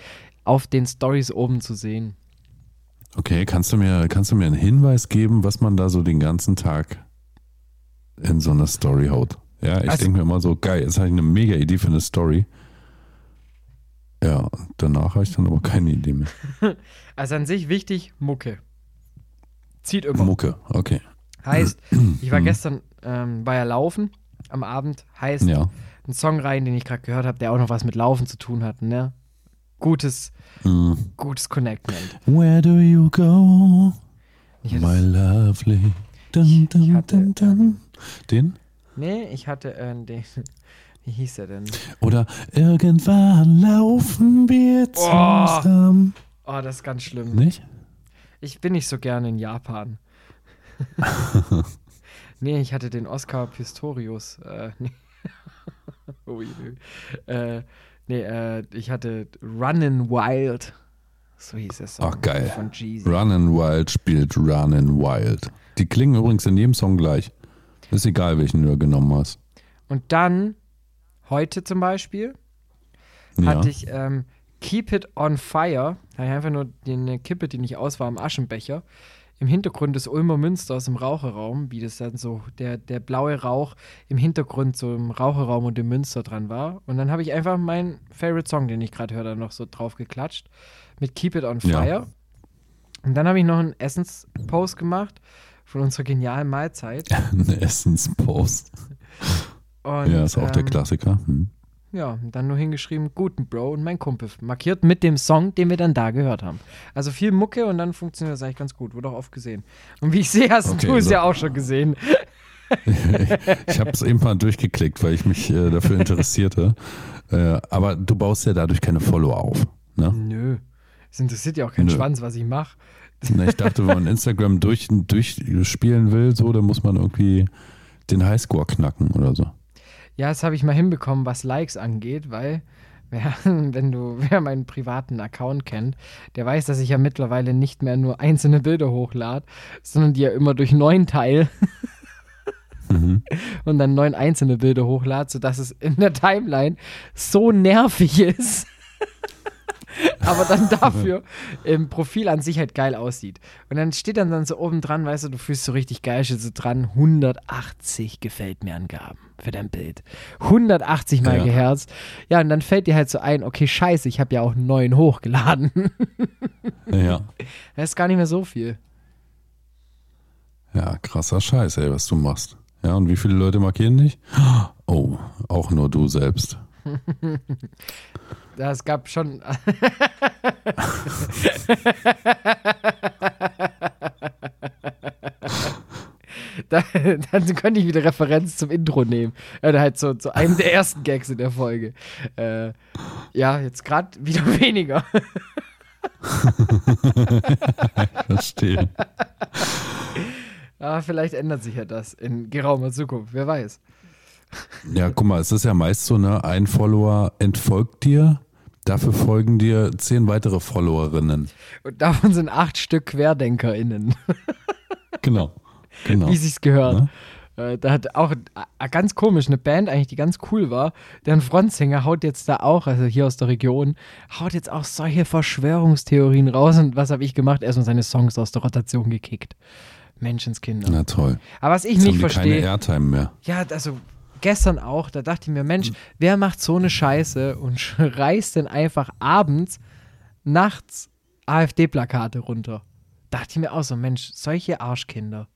B: auf den Stories oben zu sehen.
A: Okay, kannst du mir, kannst du mir einen Hinweis geben, was man da so den ganzen Tag in so eine Story haut? Ja, ich
B: Also-
A: denke mir immer so, geil, jetzt habe ich eine mega Idee für eine Story. Ja, danach habe ich dann aber keine Idee mehr.
B: Also an sich wichtig, Mucke. Zieht immer.
A: Mucke, okay.
B: Heißt, ich war gestern, ähm, war ja laufen am Abend, heißt,
A: Ja.
B: ein Song rein, den ich gerade gehört habe, der auch noch was mit Laufen zu tun hat, ne? Gutes,
A: Mm.
B: gutes Connectment.
A: Where do you go,
B: Ich
A: my lovely? Dun,
B: Ich
A: dun,
B: hatte,
A: dun. Den?
B: nee, ich hatte äh, den, wie hieß der denn?
A: Oder irgendwann laufen wir zusammen.
B: Oh, das ist ganz schlimm.
A: Nicht?
B: Ich bin nicht so gerne in Japan. nee, ich hatte den Oscar Pistorius. Äh, nee. Ui, ui. Äh, nee, äh, ich hatte Runnin' Wild. So hieß der Song.
A: Ach, geil.
B: Von Jeezy.
A: Runnin' Wild spielt Runnin' Wild. Die klingen übrigens in jedem Song gleich. Ist egal, welchen du genommen hast.
B: Und dann, heute zum Beispiel,
A: Ja.
B: hatte ich ähm, Keep It On Fire. Da habe ich einfach nur eine Kippe, die nicht aus war, im Aschenbecher. Im Hintergrund des Ulmer Münsters im Raucherraum, wie das dann so, der, der blaue Rauch im Hintergrund so im Raucherraum und im Münster dran war. Und dann habe ich einfach meinen Favorite Song, den ich gerade höre, dann noch so drauf geklatscht. Mit Keep It On
A: Ja.
B: Fire. Und dann habe ich noch einen Essenspost gemacht von unserer genialen Mahlzeit.
A: Eine Essenspost. Ja, ist auch der
B: ähm,
A: Klassiker. Hm.
B: Ja, dann nur hingeschrieben, guten Bro und mein Kumpel. Markiert mit dem Song, den wir dann da gehört haben. Also viel Mucke und dann funktioniert das eigentlich ganz gut. Wurde auch oft gesehen. Und wie ich sehe, hast
A: Okay,
B: du es
A: so.
B: ja auch schon gesehen.
A: Ich habe es eben mal durchgeklickt, weil ich mich äh, dafür interessierte. Äh, aber du baust ja dadurch keine Follower auf. Ne?
B: Nö. Es interessiert ja auch keinen
A: Nö.
B: Schwanz, was ich mache.
A: Ich dachte, wenn man Instagram durch, durchspielen will, so, dann muss man irgendwie den Highscore knacken oder so.
B: Ja, das habe ich mal hinbekommen, was Likes angeht, weil wer, wenn du, wer meinen privaten Account kennt, der weiß, dass ich ja mittlerweile nicht mehr nur einzelne Bilder hochlade, sondern die ja immer durch neun teile
A: Mhm.
B: und dann neun einzelne Bilder hochlade, sodass es in der Timeline so nervig ist. aber dann dafür im Profil an sich halt geil aussieht. Und dann steht dann, dann so oben dran, weißt du, du fühlst so richtig geil, steht so dran, 180 gefällt mir Angaben für dein Bild. 180 mal
A: Ja.
B: geherzt. Ja, und dann fällt dir halt so ein, okay, scheiße, ich habe ja auch neun hochgeladen.
A: Ja.
B: das ist gar nicht mehr so viel.
A: Ja, krasser Scheiß, ey, was du machst. Ja, und wie viele Leute markieren dich? Oh, auch nur du selbst.
B: Ja, es gab schon. da, dann könnte ich wieder Referenz zum Intro nehmen. Oder halt so zu einem der ersten Gags in der Folge. Äh, ja, jetzt gerade wieder weniger.
A: Verstehe.
B: Aber vielleicht ändert sich ja das in geraumer Zukunft. Wer weiß.
A: Ja, guck mal, es ist ja meist so, ne, ein Follower entfolgt dir, dafür folgen dir zehn weitere Followerinnen.
B: Und davon sind acht Stück QuerdenkerInnen,
A: Genau. Genau.
B: wie sich's gehört.
A: Ne?
B: Äh, da hat auch äh, ganz komisch eine Band eigentlich, die ganz cool war. Deren Frontsänger haut jetzt da auch, also hier aus der Region, haut jetzt auch solche Verschwörungstheorien raus. Und was habe ich gemacht? Erstmal seine Songs aus der Rotation gekickt. Menschenskinder.
A: Na toll.
B: Aber was ich
A: Jetzt haben
B: nicht
A: die keine
B: verstehe,
A: Airtime mehr.
B: ja, also gestern auch, da dachte ich mir, Mensch, wer macht so eine Scheiße und reißt denn einfach abends, nachts AfD-Plakate runter? Dachte ich mir auch so, Mensch, solche Arschkinder.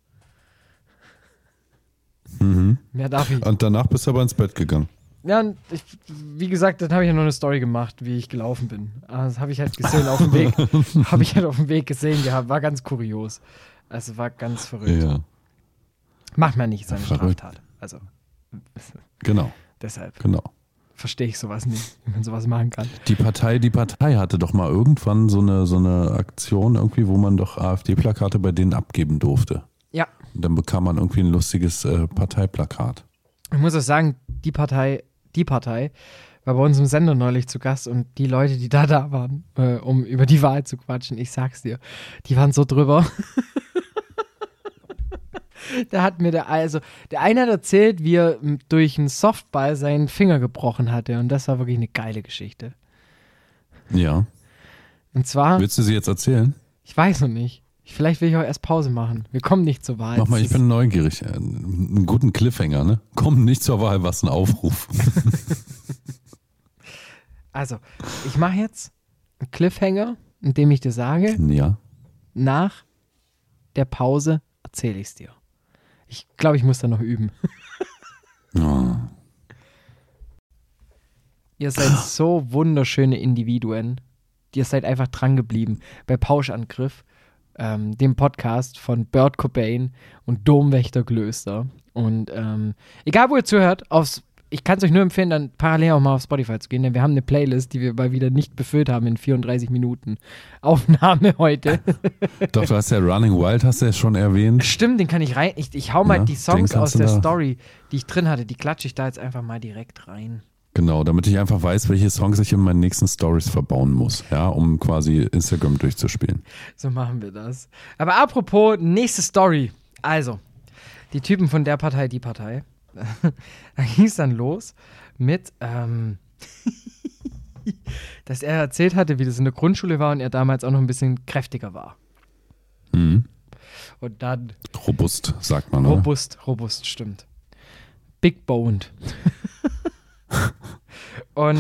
A: Mhm.
B: Mehr darf ich.
A: Und danach bist du aber ins Bett gegangen.
B: Ja, ich, wie gesagt, dann habe ich ja noch eine Story gemacht, wie ich gelaufen bin. Aber Das habe ich halt gesehen auf dem Weg. habe ich halt auf dem Weg gesehen gehabt. War ganz kurios. Also war ganz verrückt.
A: Ja,
B: Macht man nicht, ist eine
A: Verrückt.
B: Straftat. Also
A: genau,
B: deshalb
A: genau.
B: verstehe ich sowas nicht, wie man sowas machen kann.
A: Die Partei, die Partei hatte doch mal irgendwann so eine, so eine Aktion irgendwie, wo man doch AfD-Plakate bei denen abgeben durfte.
B: Ja,
A: Und dann bekam man irgendwie ein lustiges äh, Parteiplakat.
B: ich muss auch sagen, die Partei, die Partei war bei uns im Sender neulich zu Gast und die Leute, die da da waren, äh, um über die Wahl zu quatschen, ich sag's dir, die waren so drüber. da hat mir der, also, der eine hat erzählt, wie er durch einen Softball seinen Finger gebrochen hatte und das war wirklich eine geile Geschichte.
A: Ja.
B: Und zwar,
A: Willst du sie jetzt erzählen?
B: ich weiß noch nicht, vielleicht will ich auch erst Pause machen. Wir kommen nicht zur Wahl.
A: Mach mal, ich bin neugierig. Äh, Einen guten Cliffhanger, ne? Komm nicht zur Wahl, was ein Aufruf.
B: Also, ich mache jetzt einen Cliffhanger, indem ich dir sage,
A: ja.
B: nach der Pause erzähle ich es dir. Ich glaube, ich muss da noch üben.
A: Oh.
B: Ihr seid so wunderschöne Individuen. Ihr seid einfach dran geblieben bei Pauschangriff, ähm, dem Podcast von Bert Cobain und Domwächter Glöster. Und ähm, egal, wo ihr zuhört, aufs, ich kann es euch nur empfehlen, dann parallel auch mal auf Spotify zu gehen, denn wir haben eine Playlist, die wir mal wieder nicht befüllt haben in 34 Minuten Aufnahme heute.
A: Doch, du hast ja Running Wild, hast du ja schon erwähnt.
B: Stimmt, den kann ich rein. Ich, ich hau mal
A: Ja,
B: die Songs aus der Story, die ich drin hatte, die klatsche ich da jetzt einfach mal direkt rein.
A: Genau, damit ich einfach weiß, welche Songs ich in meinen nächsten Stories verbauen muss, ja, um quasi Instagram durchzuspielen.
B: So machen wir das. Aber apropos, nächste Story. Also, die Typen von der Partei, die Partei. da ging es dann los mit, ähm, dass er erzählt hatte, wie das in der Grundschule war und er damals auch noch ein bisschen kräftiger war.
A: Mhm.
B: Und dann
A: Robust, sagt man, oder?
B: robust, robust, stimmt. Big boned. und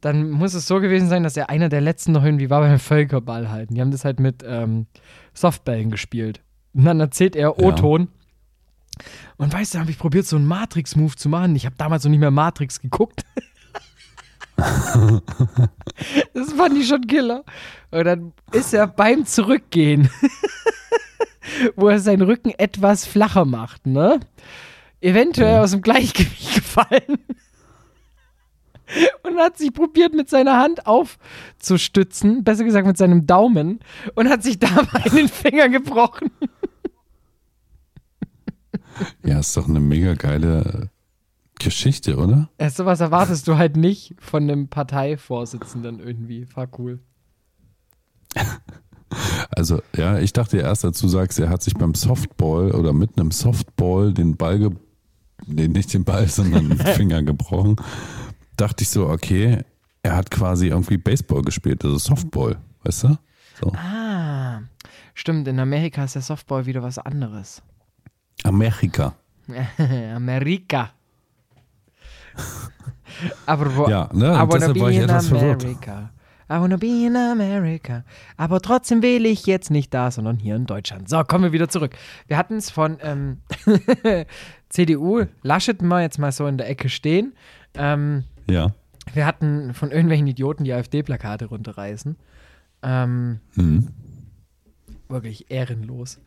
B: dann muss es so gewesen sein, dass er einer der letzten noch irgendwie war beim Völkerball halten. Die haben das halt mit ähm, Softballen gespielt. Und dann erzählt er
A: Ja.
B: Und weißt du, habe ich probiert, so einen Matrix-Move zu machen. Ich habe damals noch nicht mehr Matrix geguckt. das fand ich schon killer. Und dann ist er beim Zurückgehen, wo er seinen Rücken etwas flacher macht, ne? Eventuell
A: Ja.
B: aus dem Gleichgewicht gefallen. und hat sich probiert, mit seiner Hand aufzustützen, besser gesagt mit seinem Daumen, und hat sich dabei den Finger gebrochen.
A: Ja, ist doch eine mega geile Geschichte, oder?
B: Ja, sowas erwartest du halt nicht von einem Parteivorsitzenden irgendwie. War cool.
A: Also, ja, ich dachte erst, als du sagst, er hat sich beim Softball oder mit einem Softball den Ball, ge nee, nicht den Ball, sondern den Finger gebrochen, dachte ich so, okay, er hat quasi irgendwie Baseball gespielt, also Softball, weißt du? So.
B: Ah, stimmt. In Amerika ist der Softball wieder was anderes.
A: Amerika.
B: Amerika. Aber wo,
A: Ja, ne,
B: I wanna be in. America. I wanna be in America. Aber trotzdem wähle ich jetzt nicht da, sondern hier in Deutschland. So, kommen wir wieder zurück. Wir hatten es von ähm, CDU, Laschet mal jetzt mal so in der Ecke stehen. Ähm,
A: Ja.
B: wir hatten von irgendwelchen Idioten die AfD-Plakate runterreißen. Ähm,
A: Hm.
B: wirklich ehrenlos.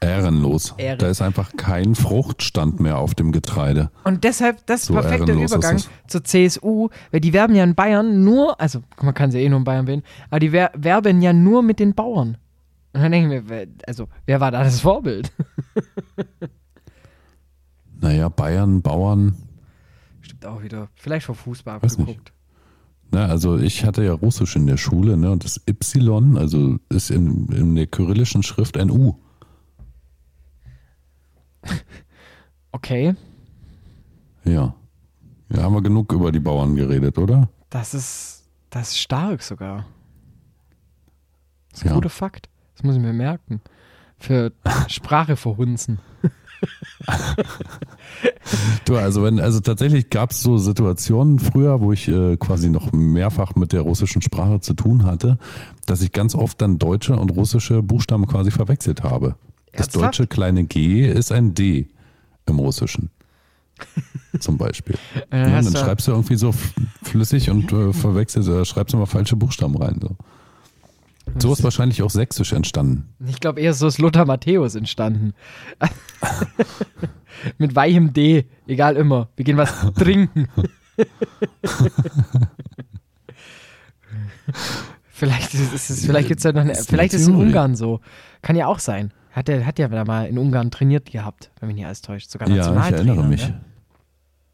A: Ehrenlos.
B: Ehren-
A: Da ist einfach kein Fruchtstand mehr auf dem Getreide.
B: Und deshalb, das ist
A: So ist
B: Übergang zur CSU, weil die werben ja in Bayern nur, also man kann sie eh nur in Bayern wählen, aber die wer werben ja nur mit den Bauern. Und dann denke ich mir, also wer war da das Vorbild?
A: Naja, Bayern, Bauern.
B: Stimmt auch wieder. Vielleicht vor Fußball abgeguckt.
A: Ne, also ich hatte ja Russisch in der Schule, ne? Und das Y, also ist in, in der kyrillischen Schrift ein U.
B: Okay,
A: Ja. Ja, haben wir genug über die Bauern geredet, oder?
B: das ist, das ist stark sogar. Das ist ein
A: Ja.
B: guter Fakt. Das muss ich mir merken. Für Sprache verhunzen.
A: Du, also wenn, also tatsächlich gab es so Situationen früher, wo ich äh, quasi noch mehrfach mit der russischen Sprache zu tun hatte, dass ich ganz oft dann deutsche und russische Buchstaben quasi verwechselt habe. Das
B: Ernsthaft?
A: deutsche kleine G ist ein D im Russischen. Zum Beispiel. Ja,
B: hast
A: dann
B: du-
A: schreibst du irgendwie so flüssig und äh, verwechselst oder schreibst immer falsche Buchstaben rein. So. so ist wahrscheinlich auch Sächsisch entstanden.
B: Ich glaube eher so ist Lothar Matthäus entstanden. Mit weichem D, egal immer. Wir gehen was trinken. vielleicht ist es, vielleicht gibt's ja noch eine, vielleicht ist es in. Ungarn so. Kann ja auch sein. Hat er hat ja mal in Ungarn trainiert gehabt, wenn mich nicht alles täuscht. Sogar
A: Ja, ich erinnere mich.
B: Ne?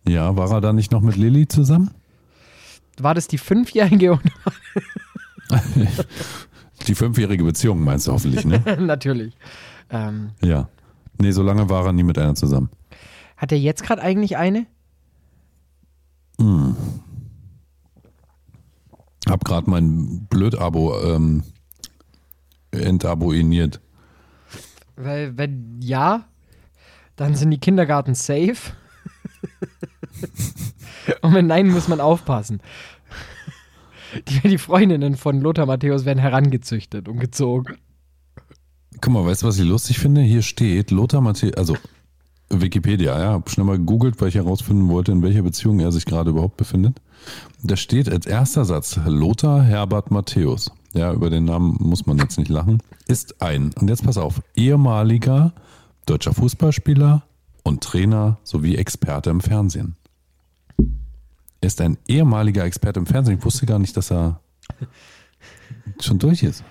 A: Ja, war er da nicht noch mit Lilly zusammen?
B: War das die fünfjährige? Und
A: Die fünfjährige Beziehung meinst du hoffentlich, ne?
B: Natürlich. Ähm,
A: ja. Nee, so lange war er nie mit einer zusammen.
B: hat er jetzt gerade eigentlich eine?
A: Hm. Hab gerade mein Blöd-Abo ähm, entabonniert.
B: Weil, wenn ja, dann sind die Kindergarten safe. Und wenn nein, muss man aufpassen. Die, die Freundinnen von Lothar Matthäus werden herangezüchtet und gezogen.
A: Guck mal, weißt du, was ich lustig finde? Hier steht Lothar Matthäus, also Wikipedia, ja, hab schnell mal gegoogelt, weil ich herausfinden wollte, in welcher Beziehung er sich gerade überhaupt befindet. Da steht als erster Satz Lothar Herbert Matthäus. Ja, über den Namen muss man jetzt nicht lachen. Ist ein, und jetzt pass auf, ehemaliger deutscher Fußballspieler und Trainer sowie Experte im Fernsehen. Er ist ein ehemaliger Experte im Fernsehen. Ich wusste gar nicht, dass er schon durch ist.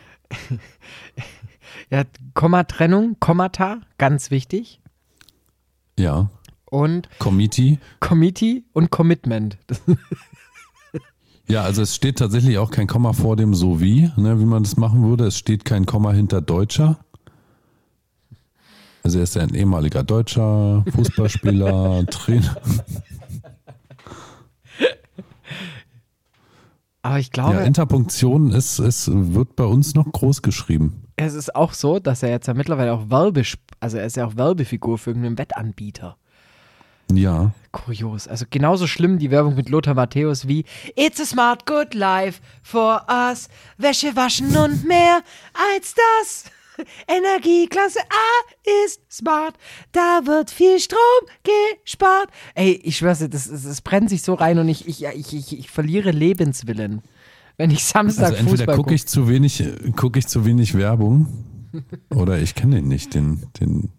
B: Er hat Kommatrennung, Kommata, ganz wichtig.
A: Ja.
B: Und
A: Committee.
B: Committee und Commitment.
A: Ja, also es steht tatsächlich auch kein Komma vor dem so wie, ne, wie man das machen würde. Es steht kein Komma hinter Deutscher. Also er ist ja ein ehemaliger Deutscher, Fußballspieler, Trainer.
B: aber ich glaube,
A: Ja, Interpunktion ist, ist, wird bei uns noch groß geschrieben.
B: es ist auch so, dass er jetzt ja mittlerweile auch Werbe, also er ist ja auch Werbefigur für irgendeinen Wettanbieter.
A: Ja.
B: Kurios. Also genauso schlimm die Werbung mit Lothar Matthäus wie It's a smart good life for us. Wäsche waschen und mehr als das. Energieklasse A ist smart. Da wird viel Strom gespart. Ey, ich schwör's dir, das, das, das brennt sich so rein und ich, ich, ich, ich, ich verliere Lebenswillen. Wenn ich Samstag
A: Also entweder
B: Fußball
A: gucke
B: gucke.
A: ich zu wenig, gucke ich zu wenig Werbung oder ich kenne den nicht, den, den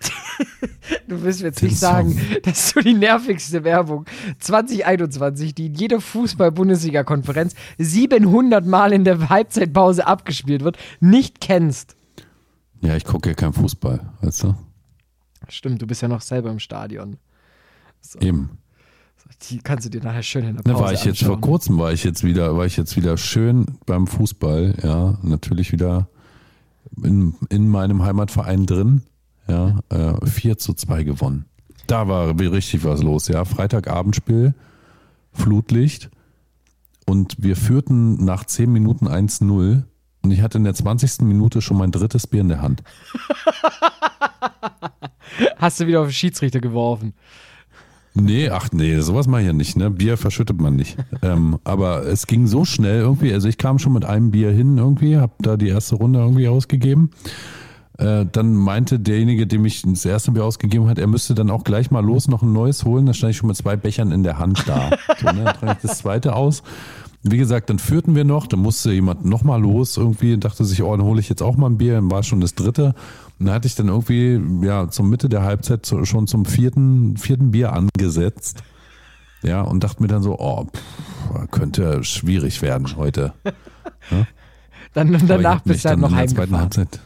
B: Du mir jetzt
A: Den
B: nicht sagen,
A: Song.
B: dass du die nervigste Werbung 2021, die in jeder Fußball-Bundesliga-Konferenz 700 Mal in der Halbzeitpause abgespielt wird, nicht kennst.
A: Ja, ich gucke ja keinen Fußball, weißt du?
B: Stimmt, du bist ja noch selber im Stadion.
A: Eben.
B: Die kannst du dir nachher schön in der Pause
A: war ich jetzt vor kurzem, war ich jetzt wieder, war ich jetzt wieder schön beim Fußball, ja, natürlich wieder in, in meinem Heimatverein drin, ja, äh, 4 zu 2 gewonnen. Da war richtig was los, ja. Freitagabendspiel, Flutlicht und wir führten nach 10 Minuten 1-0 und ich hatte in der 20. Minute schon mein drittes Bier in der Hand.
B: Hast du wieder auf den Schiedsrichter geworfen.
A: Nee, ach nee, sowas mache ich ja nicht, ne? Bier verschüttet man nicht. ähm, aber es ging so schnell irgendwie, also ich kam schon mit einem Bier hin irgendwie, hab da die erste Runde irgendwie ausgegeben. Äh, dann meinte derjenige, dem ich das erste Bier ausgegeben hat, er müsste dann auch gleich mal los noch ein neues holen. Da stand ich schon mit zwei Bechern in der Hand da. So, ne? Dann trank ich das zweite aus. Wie gesagt, dann führten wir noch, dann musste jemand noch mal los irgendwie und dachte sich, oh, dann hole ich jetzt auch mal ein Bier, dann war schon das dritte. Und da hatte ich dann irgendwie, ja, zur Mitte der Halbzeit schon zum vierten, vierten Bier angesetzt. Ja, und dachte mir dann so, oh, pff, könnte schwierig werden heute.
B: Dann,
A: Aber ich
B: danach bist du
A: dann
B: noch heimgefahren.
A: Halbzeit.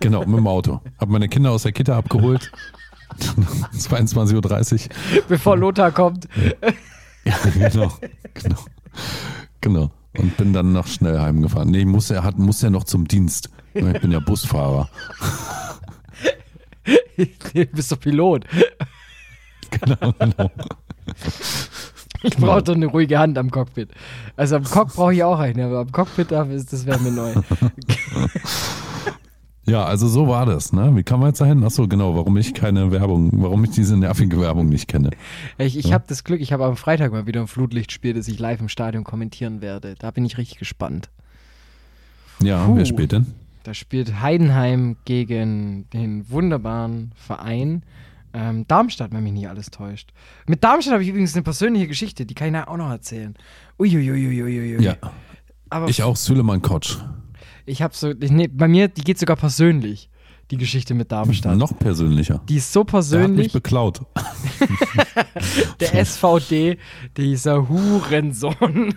A: Genau, mit dem Auto. Hab meine Kinder aus der Kita abgeholt. 22.30 Uhr.
B: Bevor Lothar kommt.
A: Ja, genau, genau. Genau. Und bin dann noch schnell heimgefahren. Nee, ich muss ja, hat, muss ja noch zum Dienst. Ich bin ja Busfahrer.
B: du bist doch Pilot.
A: Genau, genau.
B: Ich brauche doch eine ruhige Hand am Cockpit. Also am Cock brauche ich auch eine, aber am Cockpit, das wäre mir neu.
A: Ja, also so war das, ne? Wie kam man jetzt dahin? Achso, genau, warum ich keine Werbung, warum ich diese nervige Werbung nicht kenne.
B: Ich, ich habe das Glück, ich habe am Freitag mal wieder ein Flutlichtspiel, das ich live im Stadion kommentieren werde. Da bin ich richtig gespannt.
A: Ja,
B: Puh.
A: wer spielt denn?
B: Da spielt Heidenheim gegen den wunderbaren Verein ähm, Darmstadt, wenn mich nicht alles täuscht. Mit Darmstadt habe ich übrigens eine persönliche Geschichte, die kann ich auch noch erzählen. Uiuiuiuiui.
A: Ja,
B: Aber
A: ich auch, Süleyman Kotsch.
B: Ich habe so, nee, bei mir, die geht sogar persönlich, die Geschichte mit Darmstadt.
A: Noch persönlicher.
B: Die ist so
A: Der hat mich
B: persönlich,
A: beklaut.
B: der SVD, dieser Hurensohn.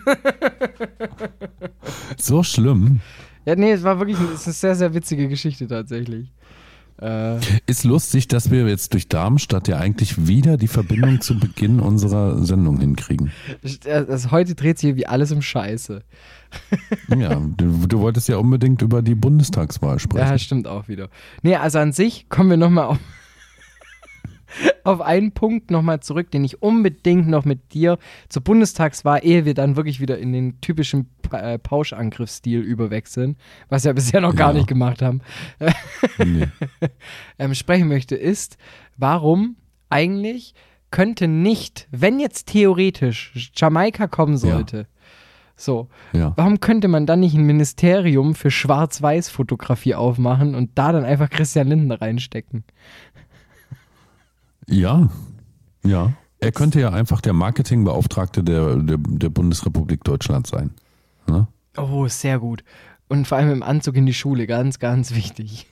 A: So schlimm.
B: ja, nee, es war wirklich es ist eine sehr, sehr witzige Geschichte tatsächlich. Äh,
A: Ist lustig, dass wir jetzt durch Darmstadt ja eigentlich wieder die Verbindung zu Beginn unserer Sendung hinkriegen.
B: also heute dreht sich irgendwie alles um Scheiße.
A: Ja, du, du wolltest ja unbedingt über die Bundestagswahl
B: Ja,
A: sprechen.
B: stimmt auch wieder. Nee, also an sich kommen wir nochmal auf, auf einen Punkt nochmal zurück, den ich unbedingt noch mit dir zur Bundestagswahl, ehe wir dann wirklich wieder in den typischen äh, Pauschangriffsstil überwechseln, was wir bisher noch gar
A: Ja.
B: nicht gemacht haben,
A: Nee.
B: ähm, sprechen möchte, ist, warum eigentlich könnte nicht, wenn jetzt theoretisch Jamaika kommen sollte, so,
A: Ja.
B: Warum könnte man dann nicht ein Ministerium für Schwarz-Weiß-Fotografie aufmachen und da dann einfach Christian Lindner reinstecken?
A: Ja. Ja. Er könnte ja einfach der Marketingbeauftragte der, der, der Bundesrepublik Deutschland sein. Ne?
B: Oh, sehr gut. Und vor allem im Anzug in die Schule, ganz, ganz wichtig.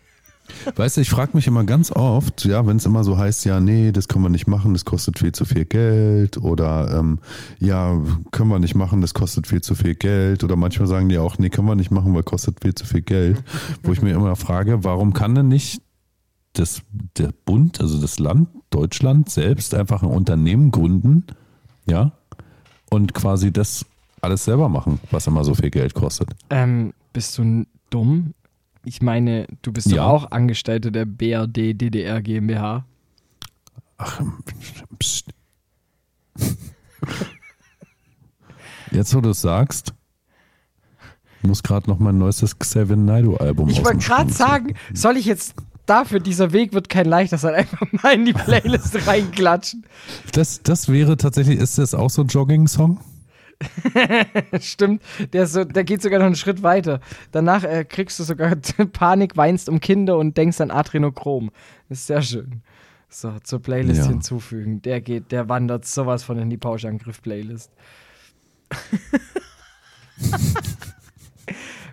A: Weißt du, ich frage mich immer ganz oft, ja, wenn es immer so heißt, ja, nee, das können wir nicht machen, das kostet viel zu viel Geld oder ähm, ja, können wir nicht machen, das kostet viel zu viel Geld oder manchmal sagen die auch, nee, können wir nicht machen, weil kostet viel zu viel Geld. Wo ich mir immer frage, warum kann denn nicht das, der Bund, also das Land Deutschland selbst einfach ein Unternehmen gründen, ja, und quasi das alles selber machen, was immer so viel Geld kostet.
B: Ähm, bist du dumm? Ich meine, du bist
A: Ja.
B: auch Angestellte der BRD DDR GmbH.
A: Ach, pst. Jetzt, wo du es sagst, muss gerade noch mein neuestes Xavier Naidoo Album
B: Ich wollte gerade sagen, soll ich jetzt dafür, dieser Weg wird kein leichter sein, einfach mal in die Playlist reinklatschen?
A: Das, das wäre tatsächlich, ist das auch so ein Jogging-Song?
B: Stimmt, der, so, der geht sogar noch einen Schritt weiter. Danach äh, kriegst du sogar Panik, weinst um Kinder und denkst an Adrenochrom. Ist sehr schön. So, zur Playlist
A: Ja.
B: hinzufügen. Der geht, der wandert sowas von in die Pauschangriff-Playlist.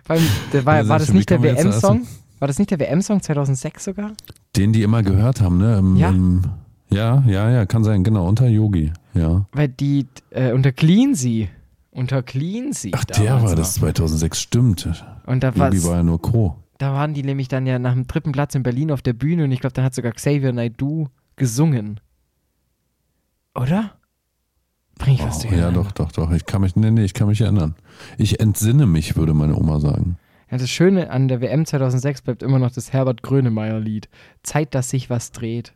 B: Vor allem, der war,
A: Ja,
B: war das nicht der WM-Song? War das nicht der WM-Song 2006 sogar?
A: Den die immer gehört haben, ne? Im,
B: Ja.
A: Im, ja, ja, ja, kann sein, genau, unter Yogi, ja.
B: Weil die, äh, unter Cleansea. Unter Cleansea.
A: Ach, der war das 2006, stimmt.
B: Und da, war's-
A: Yogi war ja nur Co.
B: da waren die nämlich dann ja nach dem dritten Platz in Berlin auf der Bühne und ich glaube, da hat sogar Xavier Naidoo gesungen. Oder? Bring ich was
A: Oh,
B: durcheinander?
A: ja, doch, doch, doch. Ich kann mich, nee, nee, ich kann mich erinnern. Ich entsinne mich, würde meine Oma sagen.
B: Ja, das Schöne an der WM 2006 bleibt immer noch das Herbert Grönemeyer-Lied. Zeit, dass sich was dreht.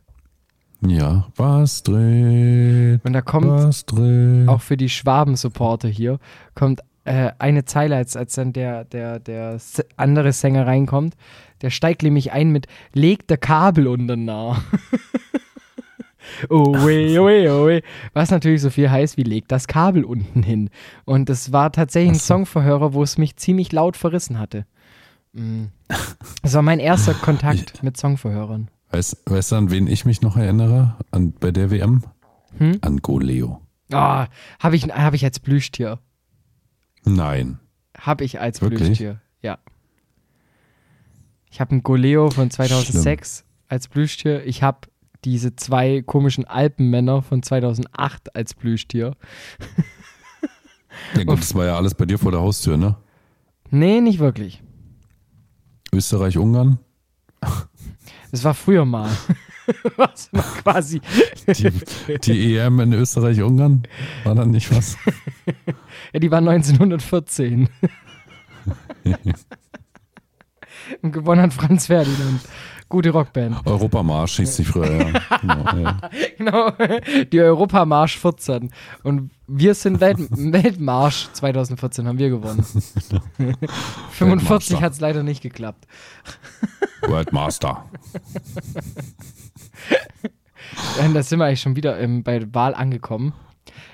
A: Ja, was dreht,
B: Und da kommt
A: was dreht.
B: auch für die Schwaben-Supporter hier, kommt äh, eine Zeile, als, als dann der, der, der andere Sänger reinkommt. Der steigt nämlich ein mit Legt der Kabel unter nah. oh weh, oh weh, oh. Was natürlich so viel heißt wie Legt das Kabel unten hin. Und das war tatsächlich ein. Songverhörer, wo es mich ziemlich laut verrissen hatte. Mm. Das war mein erster Kontakt mit Songverhörern.
A: Weißt, weißt du, an wen ich mich noch erinnere? An, bei der WM?
B: Hm?
A: An Goleo.
B: Ah, habe ich, hab ich als Plüschtier.
A: Nein.
B: Habe ich als
A: Wirklich?
B: Plüschtier, ja. Ich habe einen Goleo von 2006 als Plüschtier. Ich habe diese zwei komischen Alpenmänner von 2008 als Plüschtier.
A: Ja gut, das war ja alles bei dir vor der Haustür, ne?
B: Nee, nicht wirklich.
A: Österreich, Ungarn.
B: Das war früher mal. Was war quasi.
A: Die, die EM in Österreich, Ungarn. War da nicht was?
B: Ja, die war 1914. Und gewonnen hat Franz Ferdinand. Gute Rockband.
A: Europamarsch hieß die früher, ja. Genau, ja.
B: Genau, die Europamarsch 14. Und wir sind Welt Weltmarsch 2014 haben wir gewonnen. 45
A: Weltmaster.
B: hat es leider nicht geklappt.
A: Worldmaster.
B: Da sind wir eigentlich schon wieder ähm, bei der Wahl angekommen.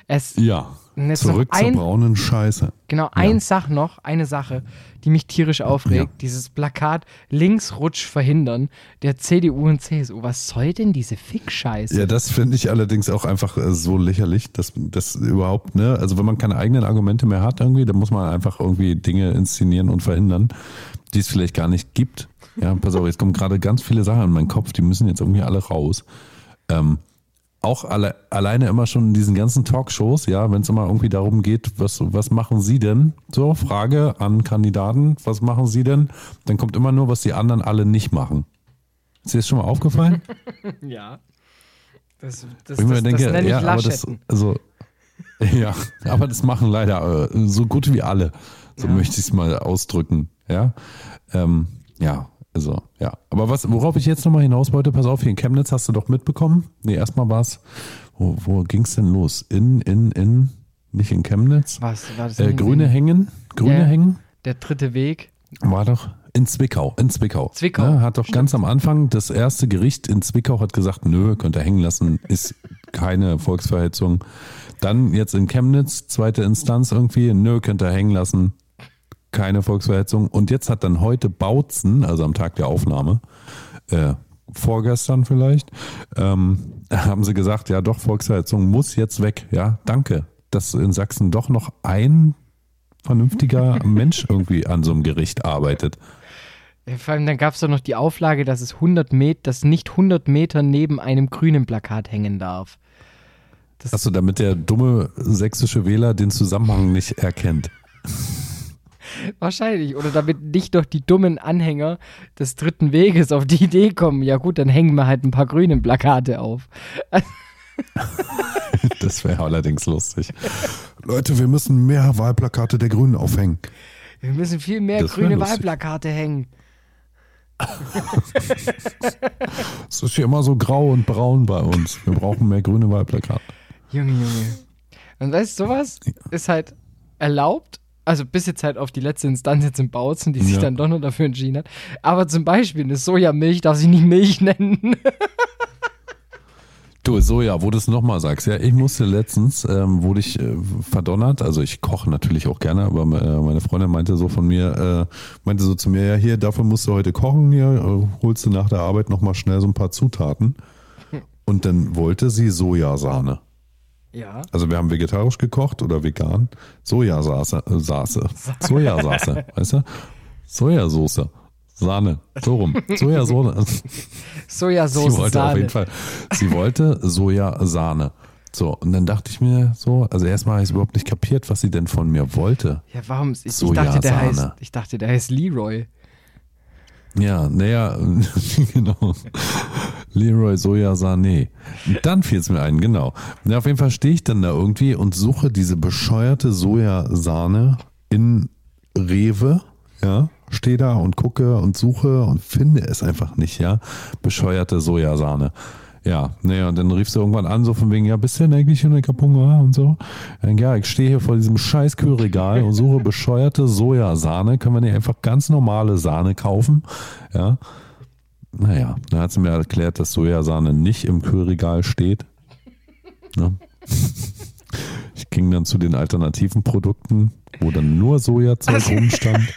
B: Es
A: Ja. Zurück
B: noch
A: zur
B: ein,
A: braunen Scheiße.
B: genau, ein Sach noch, eine Sache, die mich tierisch aufregt.
A: Ja.
B: Dieses Plakat Linksrutsch verhindern der CDU und CSU. Was soll denn diese Fick-Scheiße?
A: Ja, das finde ich allerdings auch einfach äh, so lächerlich, dass das überhaupt, ne, also wenn man keine eigenen Argumente mehr hat irgendwie, dann muss man einfach irgendwie Dinge inszenieren und verhindern, die es vielleicht gar nicht gibt. Ja, pass auf, jetzt kommen gerade ganz viele Sachen in meinen Kopf, die müssen jetzt irgendwie alle raus. Ähm, auch alle, alleine immer schon in diesen ganzen Talkshows, ja, wenn es immer irgendwie darum geht, was, was machen Sie denn? So, Frage an Kandidaten, was machen Sie denn? Dann kommt immer nur, was die anderen alle nicht machen. Ist dir das schon mal aufgefallen?
B: Ja. Das, das, das,
A: denke,
B: das nenne ich
A: ja, aber das, also, ja, aber das machen leider äh, so gut wie alle. So
B: Ja.
A: möchte ich es mal ausdrücken. Ja, ähm, ja, also, ja. Aber was, worauf ich jetzt nochmal hinaus wollte, pass auf, hier in Chemnitz hast du doch mitbekommen. Nee, erstmal war es, wo, wo ging es denn los? In, in, in, nicht in Chemnitz.
B: Was war das?
A: Äh, Grüne Hängen, Grüne
B: Ja.
A: Hängen
B: Der dritte Weg.
A: war doch in Zwickau, in Zwickau.
B: Zwickau,
A: Ne, hat doch ganz am Anfang das erste Gericht in Zwickau hat gesagt, nö, könnt ihr hängen lassen, ist keine Volksverhetzung. Dann jetzt in Chemnitz, zweite Instanz irgendwie, nö, könnt ihr hängen lassen, keine Volksverhetzung. Und jetzt hat dann heute Bautzen, also am Tag der Aufnahme, äh, vorgestern vielleicht, ähm, haben sie gesagt, ja doch, Volksverhetzung muss jetzt weg. Ja, danke, dass in Sachsen doch noch ein vernünftiger Mensch irgendwie an so einem Gericht arbeitet.
B: Vor allem dann gab es doch noch die Auflage, dass es 100 Meter, dass nicht 100 Meter neben einem grünen Plakat hängen darf. Das,
A: Achso, damit der dumme sächsische Wähler den Zusammenhang nicht erkennt.
B: Wahrscheinlich. Oder damit nicht doch die dummen Anhänger des dritten Weges auf die Idee kommen. Ja gut, dann hängen wir halt ein paar grüne Plakate auf.
A: Das wäre allerdings lustig. Leute, wir müssen mehr Wahlplakate der Grünen aufhängen.
B: Wir müssen viel mehr grüne
A: lustig.
B: Wahlplakate hängen.
A: Es ist hier immer so grau und braun bei uns. Wir brauchen mehr grüne Wahlplakate.
B: Junge, Junge. Und weißt du, sowas ist halt erlaubt. Also bis jetzt halt auf die letzte Instanz jetzt in Bautzen, die sich
A: Ja.
B: dann doch noch dafür entschieden hat. Aber zum Beispiel eine Sojamilch darf sich nicht Milch nennen.
A: Du, Soja, wo du es nochmal sagst, ja, ich musste letztens, ähm, wurde ich äh, verdonnert, also ich koche natürlich auch gerne, aber äh, meine Freundin meinte so von mir, äh, meinte so zu mir, ja hier, dafür musst du heute kochen, hier, äh, holst du nach der Arbeit nochmal schnell so ein paar Zutaten. Und dann wollte sie Sojasahne.
B: Ja.
A: Also wir haben vegetarisch gekocht oder vegan. Sojasauce, äh, Saße. Sojasauce, weißt du? Sojasauce. Sahne. So rum. Sojasahne.
B: Sojasauce,
A: sie wollte
B: Sahne.
A: auf jeden Fall. Sie wollte Sojasahne. So, und dann dachte ich mir so, also erstmal habe ich überhaupt nicht kapiert, was sie denn von mir wollte.
B: Ja, warum? Ich, ich, dachte, der heißt, ich dachte, der heißt Leroy.
A: Ja, naja, genau. Leroy Sojasahne. Und dann fiel es mir ein, genau. Ja, auf jeden Fall stehe ich dann da irgendwie und suche diese bescheuerte Sojasahne in Rewe, ja, stehe da und gucke und suche und finde es einfach nicht, ja. Bescheuerte Sojasahne. Ja, naja, und dann rief sie irgendwann an, so von wegen, ja, bist du denn eigentlich in der Kapunga und so? Dann, ja, ich stehe hier vor diesem scheiß Kühlregal und suche bescheuerte Sojasahne. Können wir nicht einfach ganz normale Sahne kaufen? Ja. Naja, dann hat sie mir erklärt, dass Sojasahne nicht im Kühlregal steht. Ne? Ich ging dann zu den alternativen Produkten, wo dann nur Sojazeug rumstand.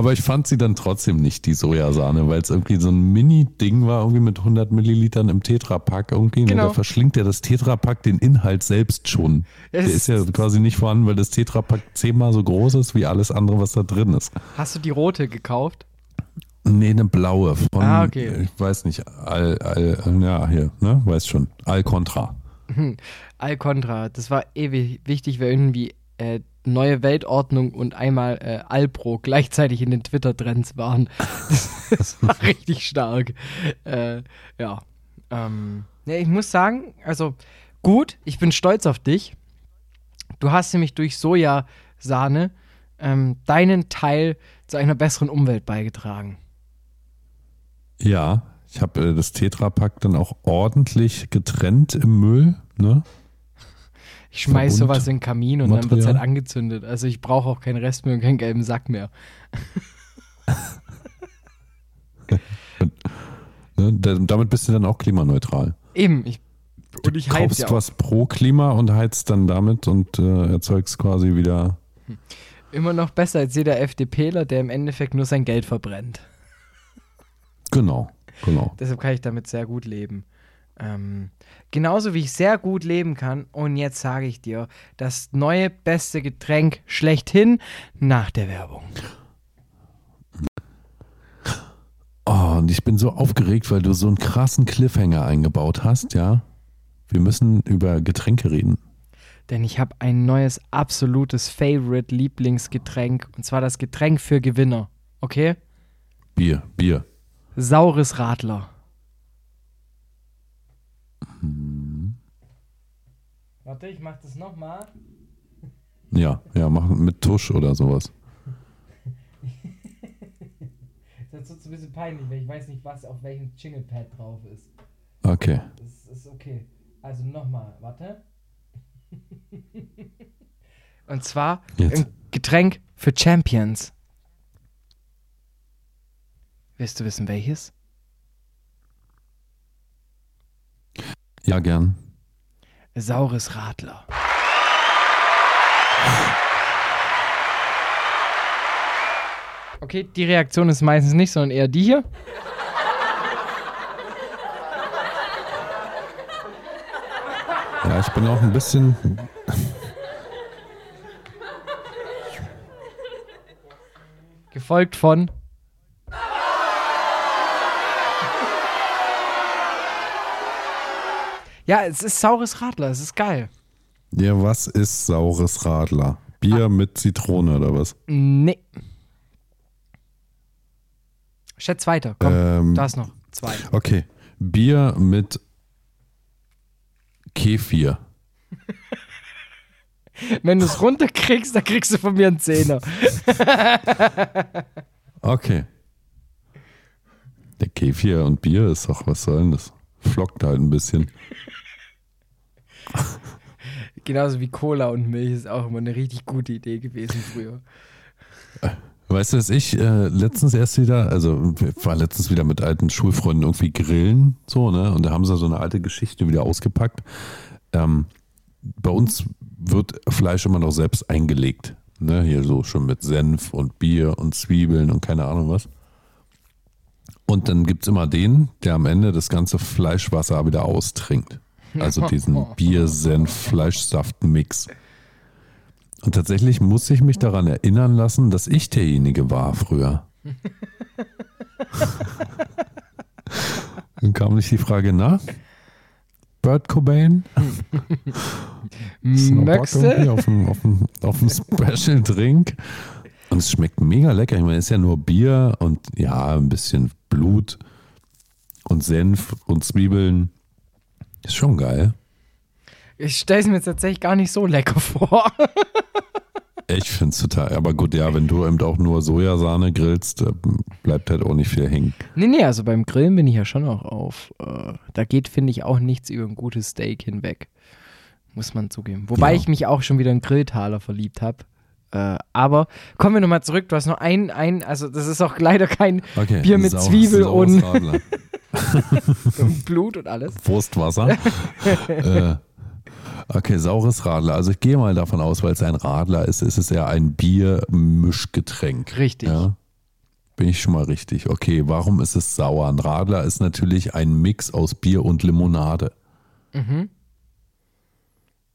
A: Aber ich fand sie dann trotzdem nicht, die Sojasahne, weil es irgendwie so ein Mini-Ding war, irgendwie mit 100 Millilitern im Tetrapack irgendwie.
B: Genau.
A: Und da verschlingt ja das Tetrapack den Inhalt selbst schon.
B: Ja,
A: Der ist ja quasi nicht vorhanden, weil das Tetrapack zehnmal so groß ist wie alles andere, was da drin ist.
B: Hast du die rote gekauft?
A: Nee, eine blaue von,
B: Ah, okay.
A: ich weiß nicht, Al, Al, ja, hier, ne, weiß schon, Alcontra.
B: Alcontra, das war ewig wichtig, weil irgendwie äh, neue Weltordnung und einmal äh, Alpro gleichzeitig in den Twitter-Trends waren. Das, war richtig stark. Äh, ja. Ähm, ja. Ich muss sagen, also gut, ich bin stolz auf dich. Du hast nämlich durch Sojasahne ähm, deinen Teil zu einer besseren Umwelt beigetragen.
A: Ja, ich habe äh, das Tetrapack dann auch ordentlich getrennt im Müll, ne?
B: Ich schmeiß
A: Verbund-
B: sowas in den Kamin und dann wird es
A: Material.
B: halt angezündet. Also ich brauche auch keinen Restmüll und keinen gelben Sack mehr.
A: ne? Da- Damit bist du dann auch klimaneutral.
B: Eben, ich, und ich heiz
A: Kaufst
B: ja auch.
A: was pro Klima und heizt dann damit und äh, erzeugst quasi wieder.
B: Immer noch besser als jeder FDPler, der im Endeffekt nur sein Geld verbrennt.
A: Genau, genau.
B: Deshalb kann ich damit sehr gut leben. Ähm, genauso wie ich sehr gut leben kann. Und jetzt sage ich dir, das neue beste Getränk schlechthin nach der Werbung.
A: Oh, und ich bin so aufgeregt, weil du so einen krassen Cliffhanger eingebaut hast, ja. Wir müssen über Getränke reden.
B: Denn ich habe ein neues absolutes Favorite Lieblingsgetränk. Und zwar das Getränk für Gewinner. Okay?
A: Bier, Bier.
B: Saures Radler. Warte, ich mach das nochmal.
A: Ja, ja, machen mit Tusch oder sowas.
B: Das ist ein bisschen peinlich, weil ich weiß nicht, was auf welchem Jinglepad drauf ist.
A: Okay.
B: Das ist okay. Also nochmal, warte. Und zwar
A: Jetzt.
B: ein Getränk für Champions. Willst du wissen, welches?
A: Ja, gern.
B: Saures Radler. Okay, die Reaktion ist meistens nicht, sondern eher die hier.
A: Ja, ich bin auch ein bisschen.
B: Gefolgt von. Ja, es ist saures Radler, es ist geil.
A: Ja, was ist saures Radler? Bier mit Zitrone oder was?
B: Nee. Schätz weiter, komm.
A: Ähm,
B: du hast noch zwei.
A: Okay. Bier mit Kefir.
B: Wenn du es runterkriegst, dann kriegst du von mir einen Zehner.
A: Okay. Der Kefir und Bier ist doch, was soll denn das? Flockt halt ein bisschen.
B: Genauso wie Cola und Milch ist auch immer eine richtig gute Idee gewesen früher.
A: Weißt du, dass ich äh, letztens erst wieder, also war letztens wieder mit alten Schulfreunden irgendwie grillen, so, ne? Und da haben sie so eine alte Geschichte wieder ausgepackt. Ähm, bei uns wird Fleisch immer noch selbst eingelegt. Ne? Hier so schon mit Senf und Bier und Zwiebeln und keine Ahnung was. Und dann gibt es immer den, der am Ende das ganze Fleischwasser wieder austrinkt. Also diesen Bier-Senf-Fleischsaft-Mix. Und tatsächlich muss ich mich daran erinnern lassen, dass ich derjenige war früher. Dann kam nicht die Frage nach. Bert Cobain? Du? auf einen, auf auf einen Special Drink? Und es schmeckt mega lecker. Ich meine, es ist ja nur Bier und ja, ein bisschen Blut und Senf und Zwiebeln. Ist schon geil.
B: Ich stelle es mir jetzt tatsächlich gar nicht so lecker vor.
A: Ich finde es total. Aber gut, ja, wenn du eben auch nur Sojasahne grillst, äh, bleibt halt auch nicht viel hängen.
B: nee, nee, also beim Grillen bin ich ja schon auch auf. Äh, da geht, finde ich, auch nichts über ein gutes Steak hinweg. Muss man zugeben. Wobei
A: Ja.
B: ich mich auch schon wieder in Grilltaler verliebt habe. Äh, aber kommen wir nochmal zurück. Du hast noch ein, ein, also das ist auch leider kein
A: Okay.
B: Bier mit
A: Sau-
B: Zwiebel und-
A: Radler.
B: Blut und alles.
A: Wurstwasser. äh, okay, saures Radler. Also ich gehe mal davon aus, weil es ein Radler ist, ist es ja ein Biermischgetränk.
B: Richtig.
A: Ja? Bin ich schon mal richtig. Okay, warum ist es sauer? Ein Radler ist natürlich ein Mix aus Bier und Limonade.
B: Mhm.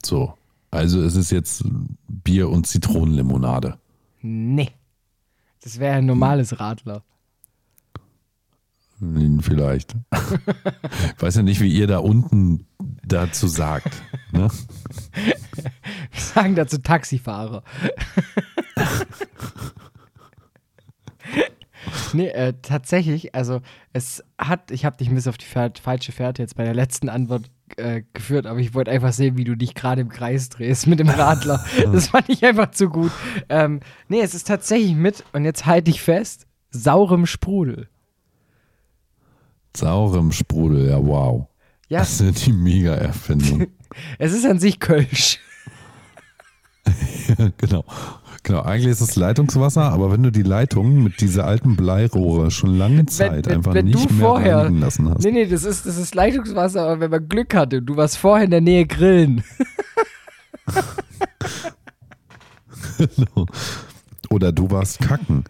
A: So. Also ist es jetzt Bier und Zitronenlimonade.
B: Nee. Das wäre ein normales Radler.
A: Hm, Vielleicht. ich weiß ja nicht, wie ihr da unten dazu sagt. Ne?
B: Wir sagen dazu Taxifahrer. nee, äh, tatsächlich, also es hat, ich habe dich ein bisschen auf die Fähr- falsche Fährte jetzt bei der letzten Antwort äh, geführt, aber ich wollte einfach sehen, wie du dich gerade im Kreis drehst mit dem Radler. das fand ich einfach zu gut. Ähm, nee, es ist tatsächlich mit, und jetzt halte ich fest, saurem Sprudel.
A: Saurem Sprudel, ja wow.
B: Ja,
A: Das ist die Mega-Erfindung.
B: es ist an sich Kölsch.
A: genau. Genau, eigentlich ist es Leitungswasser, aber wenn du die Leitung mit dieser alten Bleirohre schon lange Zeit
B: wenn-
A: einfach
B: wenn
A: nicht mehr
B: vorher-
A: reinigen lassen hast.
B: Nee, nee, das ist, das ist Leitungswasser, aber wenn man Glück hatte, und du warst vorher in der Nähe grillen.
A: Genau. Oder du warst kacken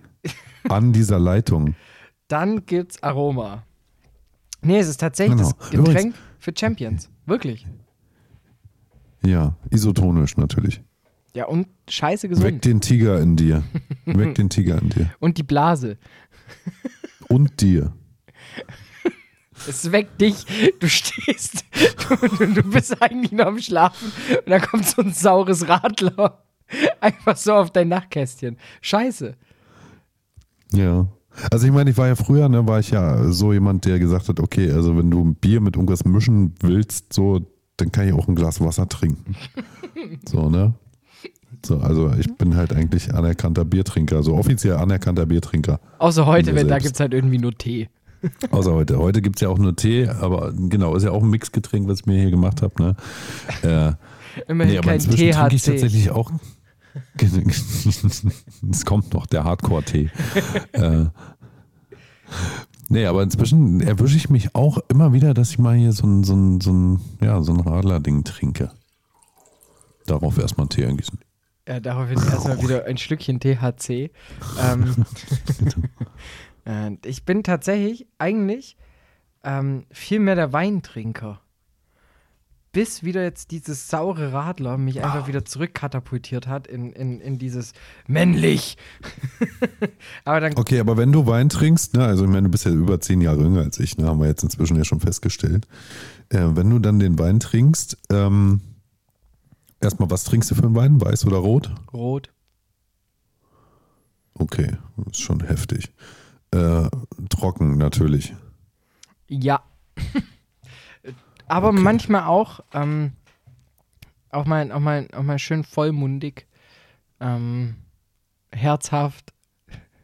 A: an dieser Leitung.
B: dann gibt's Aroma. Nee, es ist tatsächlich
A: Genau.
B: das Getränk für Champions. Wirklich.
A: Ja, isotonisch natürlich.
B: Ja, und scheiße
A: Weg
B: gesund.
A: den Tiger in dir. Weg den Tiger in dir.
B: Und die Blase.
A: Und dir.
B: Es weckt dich. Du stehst. Du, du, du bist eigentlich noch am Schlafen. Und dann kommt so ein saures Radler. Einfach so auf dein Nachtkästchen. Scheiße.
A: Ja. Also ich meine, ich war ja früher, ne, war ich ja so jemand, der gesagt hat, okay, also wenn du ein Bier mit irgendwas mischen willst, so, dann kann ich auch ein Glas Wasser trinken. So, ne? So, also ich bin halt eigentlich anerkannter Biertrinker, so offiziell anerkannter Biertrinker.
B: Außer heute, wenn da
A: selbst.
B: gibt's halt irgendwie nur Tee.
A: Außer heute. Heute gibt es ja auch nur Tee, aber genau, ist ja auch ein Mixgetränk, was ich mir hier gemacht habe. Ne? Äh,
B: Immerhin
A: nee, aber
B: kein
A: inzwischen trinke ich tatsächlich auch. Es kommt noch, der Hardcore-Tee. äh, nee, aber inzwischen erwische ich mich auch immer wieder, dass ich mal hier so ein, so ein, so ein, ja, so ein Radler-Ding trinke. Darauf erstmal Tee eingießen.
B: Ja, daraufhin erstmal wieder ein Stückchen THC. Ähm, äh, ich bin tatsächlich eigentlich ähm, viel mehr der Weintrinker. Bis wieder jetzt dieses saure Radler mich einfach wieder zurückkatapultiert hat in, in, in dieses männlich. Aber dann,
A: Okay, aber wenn du Wein trinkst, ne, also ich meine, du bist ja über zehn Jahre jünger als ich, ne, haben wir jetzt inzwischen ja schon festgestellt. Äh, wenn du dann den Wein trinkst, ähm, erstmal, was trinkst du für einen Wein? Weiß oder rot?
B: rot.
A: Okay, ist schon heftig. Äh, trocken natürlich.
B: Ja. Aber
A: Okay.
B: manchmal auch, ähm, auch, mal, auch, mal, auch mal schön vollmundig, ähm, herzhaft,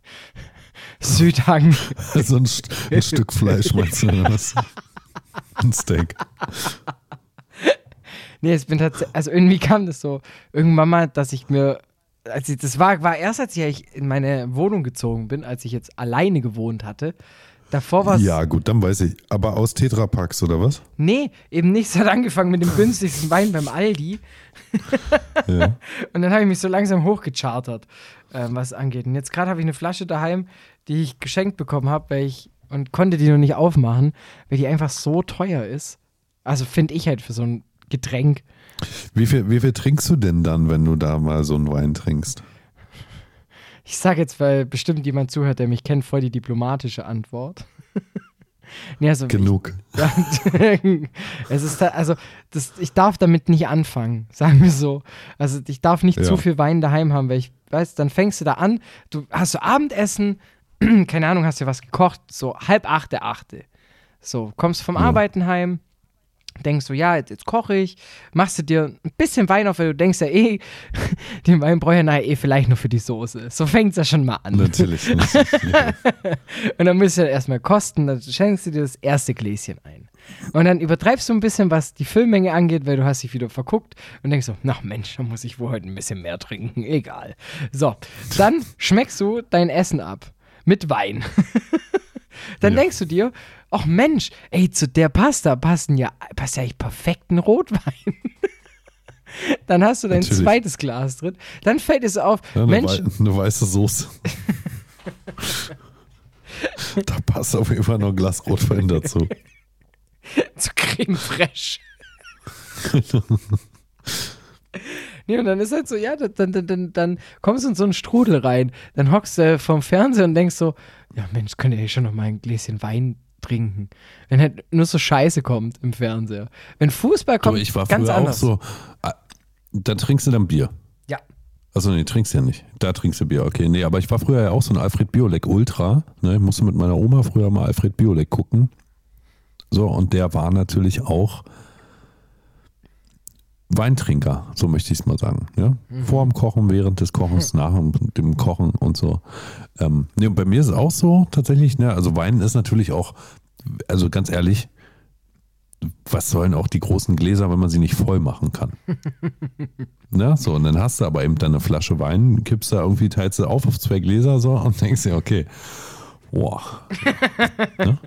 B: Südhang.
A: so ein, ein Stück Fleisch meinst du oder was? Ein Steak.
B: Nee, es bin tatsächlich, also irgendwie kam das so irgendwann mal, dass ich mir, als ich, das war, war erst, als ich in meine Wohnung gezogen bin, als ich jetzt alleine gewohnt hatte. Davor war es,
A: Ja, gut, dann weiß ich. Aber aus Tetrapacks oder was?
B: nee, eben nicht. Es hat angefangen mit dem günstigsten Wein beim Aldi.
A: Ja.
B: Und dann habe ich mich so langsam hochgechartert, ähm, was es angeht. Und jetzt gerade habe ich eine Flasche daheim, die ich geschenkt bekommen habe, weil ich und konnte die noch nicht aufmachen, weil die einfach so teuer ist. Also finde ich halt für so ein Getränk.
A: Wie viel, wie viel trinkst du denn dann, wenn du da mal so einen Wein trinkst?
B: Ich sage jetzt, weil bestimmt jemand zuhört, der mich kennt, voll die diplomatische Antwort. nee, also
A: Genug.
B: Ich, es ist da, also das, ich darf damit nicht anfangen, sagen wir so. Also ich darf nicht
A: Ja.
B: zu viel Wein daheim haben, weil ich weiß, dann fängst du da an, du hast so Abendessen, keine Ahnung, hast dir was gekocht, so halb achte, achte. So, kommst vom
A: Ja.
B: Arbeiten heim, denkst du, ja, jetzt, jetzt koche ich, machst du dir ein bisschen Wein auf, weil du denkst ja eh, den Wein brauche ich ja eh vielleicht nur für die Soße. So fängt es ja schon mal an.
A: Natürlich.
B: Und dann müsst ihr erstmal kosten, dann schenkst du dir das erste Gläschen ein. Und dann übertreibst du ein bisschen, was die Füllmenge angeht, weil du hast dich wieder verguckt und denkst so, na Mensch, da muss ich wohl heute ein bisschen mehr trinken, egal. So, dann schmeckst du dein Essen ab mit Wein. dann
A: Ja.
B: denkst du dir, ach Mensch, ey, zu der Pasta passen ja, passt ja echt perfekt ein Rotwein. dann hast du dein
A: Natürlich.
B: zweites Glas drin, dann fällt es auf,
A: Ja, eine,
B: Mensch,
A: wei eine weiße Soße. da passt auf jeden Fall noch ein Glas Rotwein dazu.
B: zu Creme fraiche. nee, und dann ist halt so, ja, dann, dann, dann, dann kommst du in so einen Strudel rein. Dann hockst du vorm Fernseher und denkst so, ja Mensch, könnte ich schon noch mal ein Gläschen Wein trinken. Wenn halt nur so Scheiße kommt im Fernseher. Wenn Fußball kommt,
A: ich war
B: ganz
A: früher
B: anders.
A: auch so. ah, Da trinkst du dann Bier.
B: Ja.
A: Also nee, trinkst ja nicht. Da trinkst du Bier, okay. Nee, aber ich war früher ja auch so ein Alfred Biolek Ultra. Ne? Ich musste mit meiner Oma früher mal Alfred Biolek gucken. So, und der war natürlich auch Weintrinker, so möchte ich es mal sagen. Ja? Vor dem Kochen, während des Kochens, nach dem Kochen und so. Ähm, nee, und bei mir ist es auch so tatsächlich, ne? also Wein ist natürlich auch, also ganz ehrlich, was sollen auch die großen Gläser, wenn man sie nicht voll machen kann? ne? So, und dann hast du aber eben dann eine Flasche Wein, kippst da irgendwie, teilst du auf auf zwei Gläser so und denkst dir, okay, boah,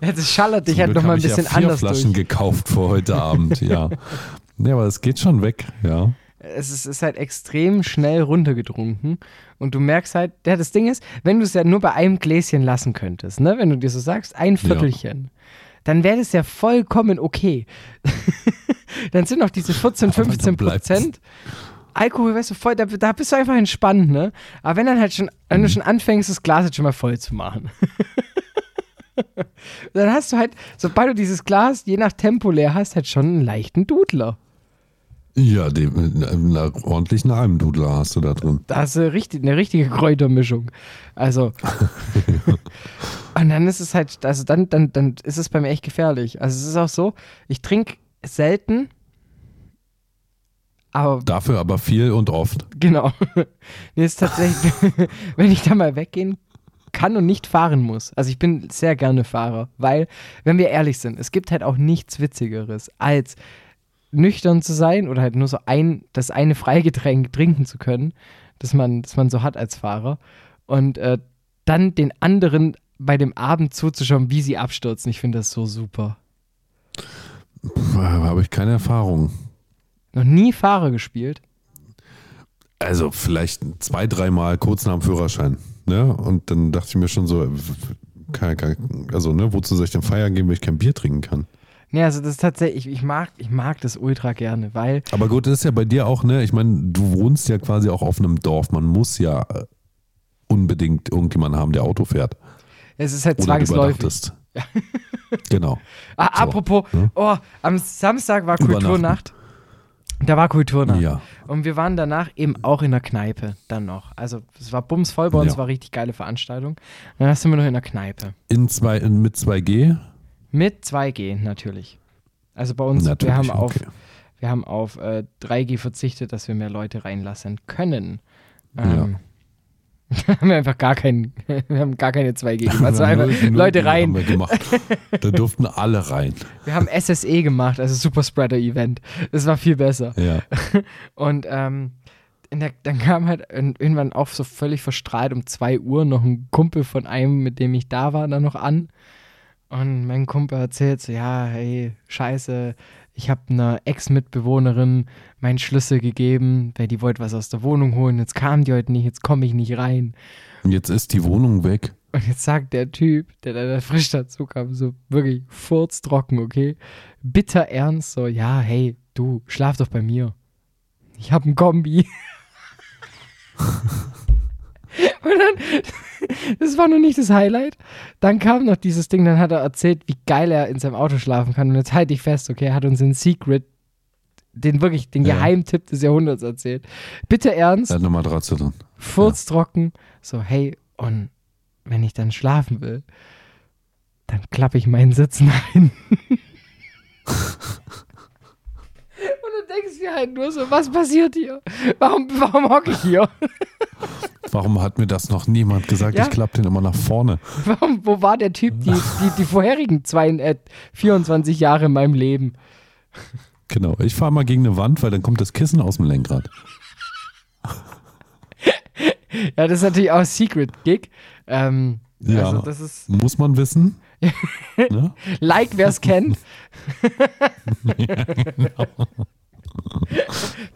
B: Ja, das schallert dich halt nochmal ein
A: hab ich
B: bisschen
A: ja vier
B: anders
A: Flaschen
B: durch.
A: gekauft für heute Abend, ja. Ja, aber es geht schon weg, ja.
B: es ist, ist halt extrem schnell runtergetrunken und du merkst halt, ja, das Ding ist, wenn du es ja nur bei einem Gläschen lassen könntest, ne, wenn du dir so sagst, ein Viertelchen, dann wäre das ja vollkommen okay. dann sind noch diese 14,
A: Aber dann
B: 15
A: bleibt's.
B: Prozent. Alkohol, weißt du, voll, da, da bist du einfach entspannt, ne? Aber wenn dann halt schon, wenn du
A: Mhm.
B: schon anfängst, das Glas jetzt schon mal voll zu machen. dann hast du halt, sobald du dieses Glas je nach Tempo leer hast, halt schon einen leichten Dudler.
A: Ja, einen ordentlichen Almdudler hast du da drin.
B: Da hast du richtig, eine richtige Kräutermischung. Also. und dann ist es halt, also dann, dann, dann ist es bei mir echt gefährlich. Also es ist auch so, ich trinke selten, aber
A: Dafür aber viel und oft.
B: genau. nee, ist tatsächlich, wenn ich da mal weggehen kann und nicht fahren muss. Also ich bin sehr gerne Fahrer, weil, wenn wir ehrlich sind, es gibt halt auch nichts Witzigeres, als nüchtern zu sein oder halt nur so ein, das eine Freigetränk trinken zu können, das man, das man so hat als Fahrer. Und äh, dann den anderen bei dem Abend zuzuschauen, wie sie abstürzen. Ich finde das so super.
A: Habe ich keine Erfahrung.
B: Noch nie Fahrer gespielt.
A: Also vielleicht zwei, dreimal kurz nach dem Führerschein. Ne? Und dann dachte ich mir schon so, kein, kein, also ne, wozu soll ich denn feiern gehen, wenn ich kein Bier trinken kann?
B: Nee, also das ist tatsächlich, ich, ich, mag, ich mag das ultra gerne, weil
A: Aber gut, das ist ja bei dir auch, ne? Ich meine, du wohnst ja quasi auch auf einem Dorf. Man muss ja äh, unbedingt irgendjemanden haben, der Auto fährt.
B: es ist halt
A: Oder
B: zwangsläufig.
A: genau.
B: Ah,
A: So,
B: apropos,
A: ne?
B: oh, am Samstag war. Kulturnacht. Da war Kulturnacht.
A: Ja.
B: Und wir waren danach eben auch in der Kneipe dann noch. Also es war bumsvoll bei uns,
A: Ja.
B: war richtig geile Veranstaltung. Und dann sind wir noch in der Kneipe.
A: In zwei, in, mit 2G?
B: Mit 2G natürlich. Also bei uns,
A: Natürlich.
B: wir haben auf,
A: okay.
B: wir haben auf äh, 3G verzichtet, dass wir mehr Leute reinlassen können. Ähm, haben wir einfach gar keinen, wir haben gar keine 2G gemacht. Also einfach Leute rein.
A: Da durften alle rein.
B: Wir haben SSE gemacht, also Superspreader-Event. Das war viel besser.
A: Ja.
B: Und ähm, in der, dann kam halt irgendwann auch so völlig verstrahlt um 2 Uhr noch ein Kumpel von einem, mit dem ich da war, dann noch an. Und mein Kumpel erzählt so, ja, hey, scheiße, ich habe einer Ex-Mitbewohnerin meinen Schlüssel gegeben, weil die wollte was aus der Wohnung holen. Jetzt kam die heute nicht, jetzt komme ich nicht rein.
A: Und jetzt ist die Wohnung weg.
B: Und jetzt sagt der Typ, der da frisch dazu kam, so wirklich furztrocken, okay? Bitter ernst, so, ja, hey, du, schlaf doch bei mir. Ich hab ein Kombi. Und dann, das war noch nicht das Highlight. Dann kam noch dieses Ding, dann hat er erzählt, wie geil er in seinem Auto schlafen kann. Und jetzt halte ich fest, okay, er hat uns den Secret, den wirklich, den
A: Ja.
B: Geheimtipp des Jahrhunderts erzählt. Bitte ernst,
A: Er hat eine Matratze drin.
B: furztrocken, so, hey, und wenn ich dann schlafen will, dann klappe ich meinen Sitz hinten. Und du denkst dir halt nur so, was passiert hier? Warum, warum hocke ich hier?
A: Warum hat mir das noch niemand gesagt?
B: Ja.
A: Ich klappe den immer nach vorne.
B: Warum, wo war der Typ die, die, die vorherigen zwei, äh, 24 Jahre in meinem Leben?
A: Genau. Ich fahre mal gegen eine Wand, weil dann kommt das Kissen aus dem Lenkrad.
B: Ja, das ist natürlich auch Secret Gig. Ähm,
A: Ja.
B: Also das ist
A: Muss man wissen. ne?
B: like, wer es kennt.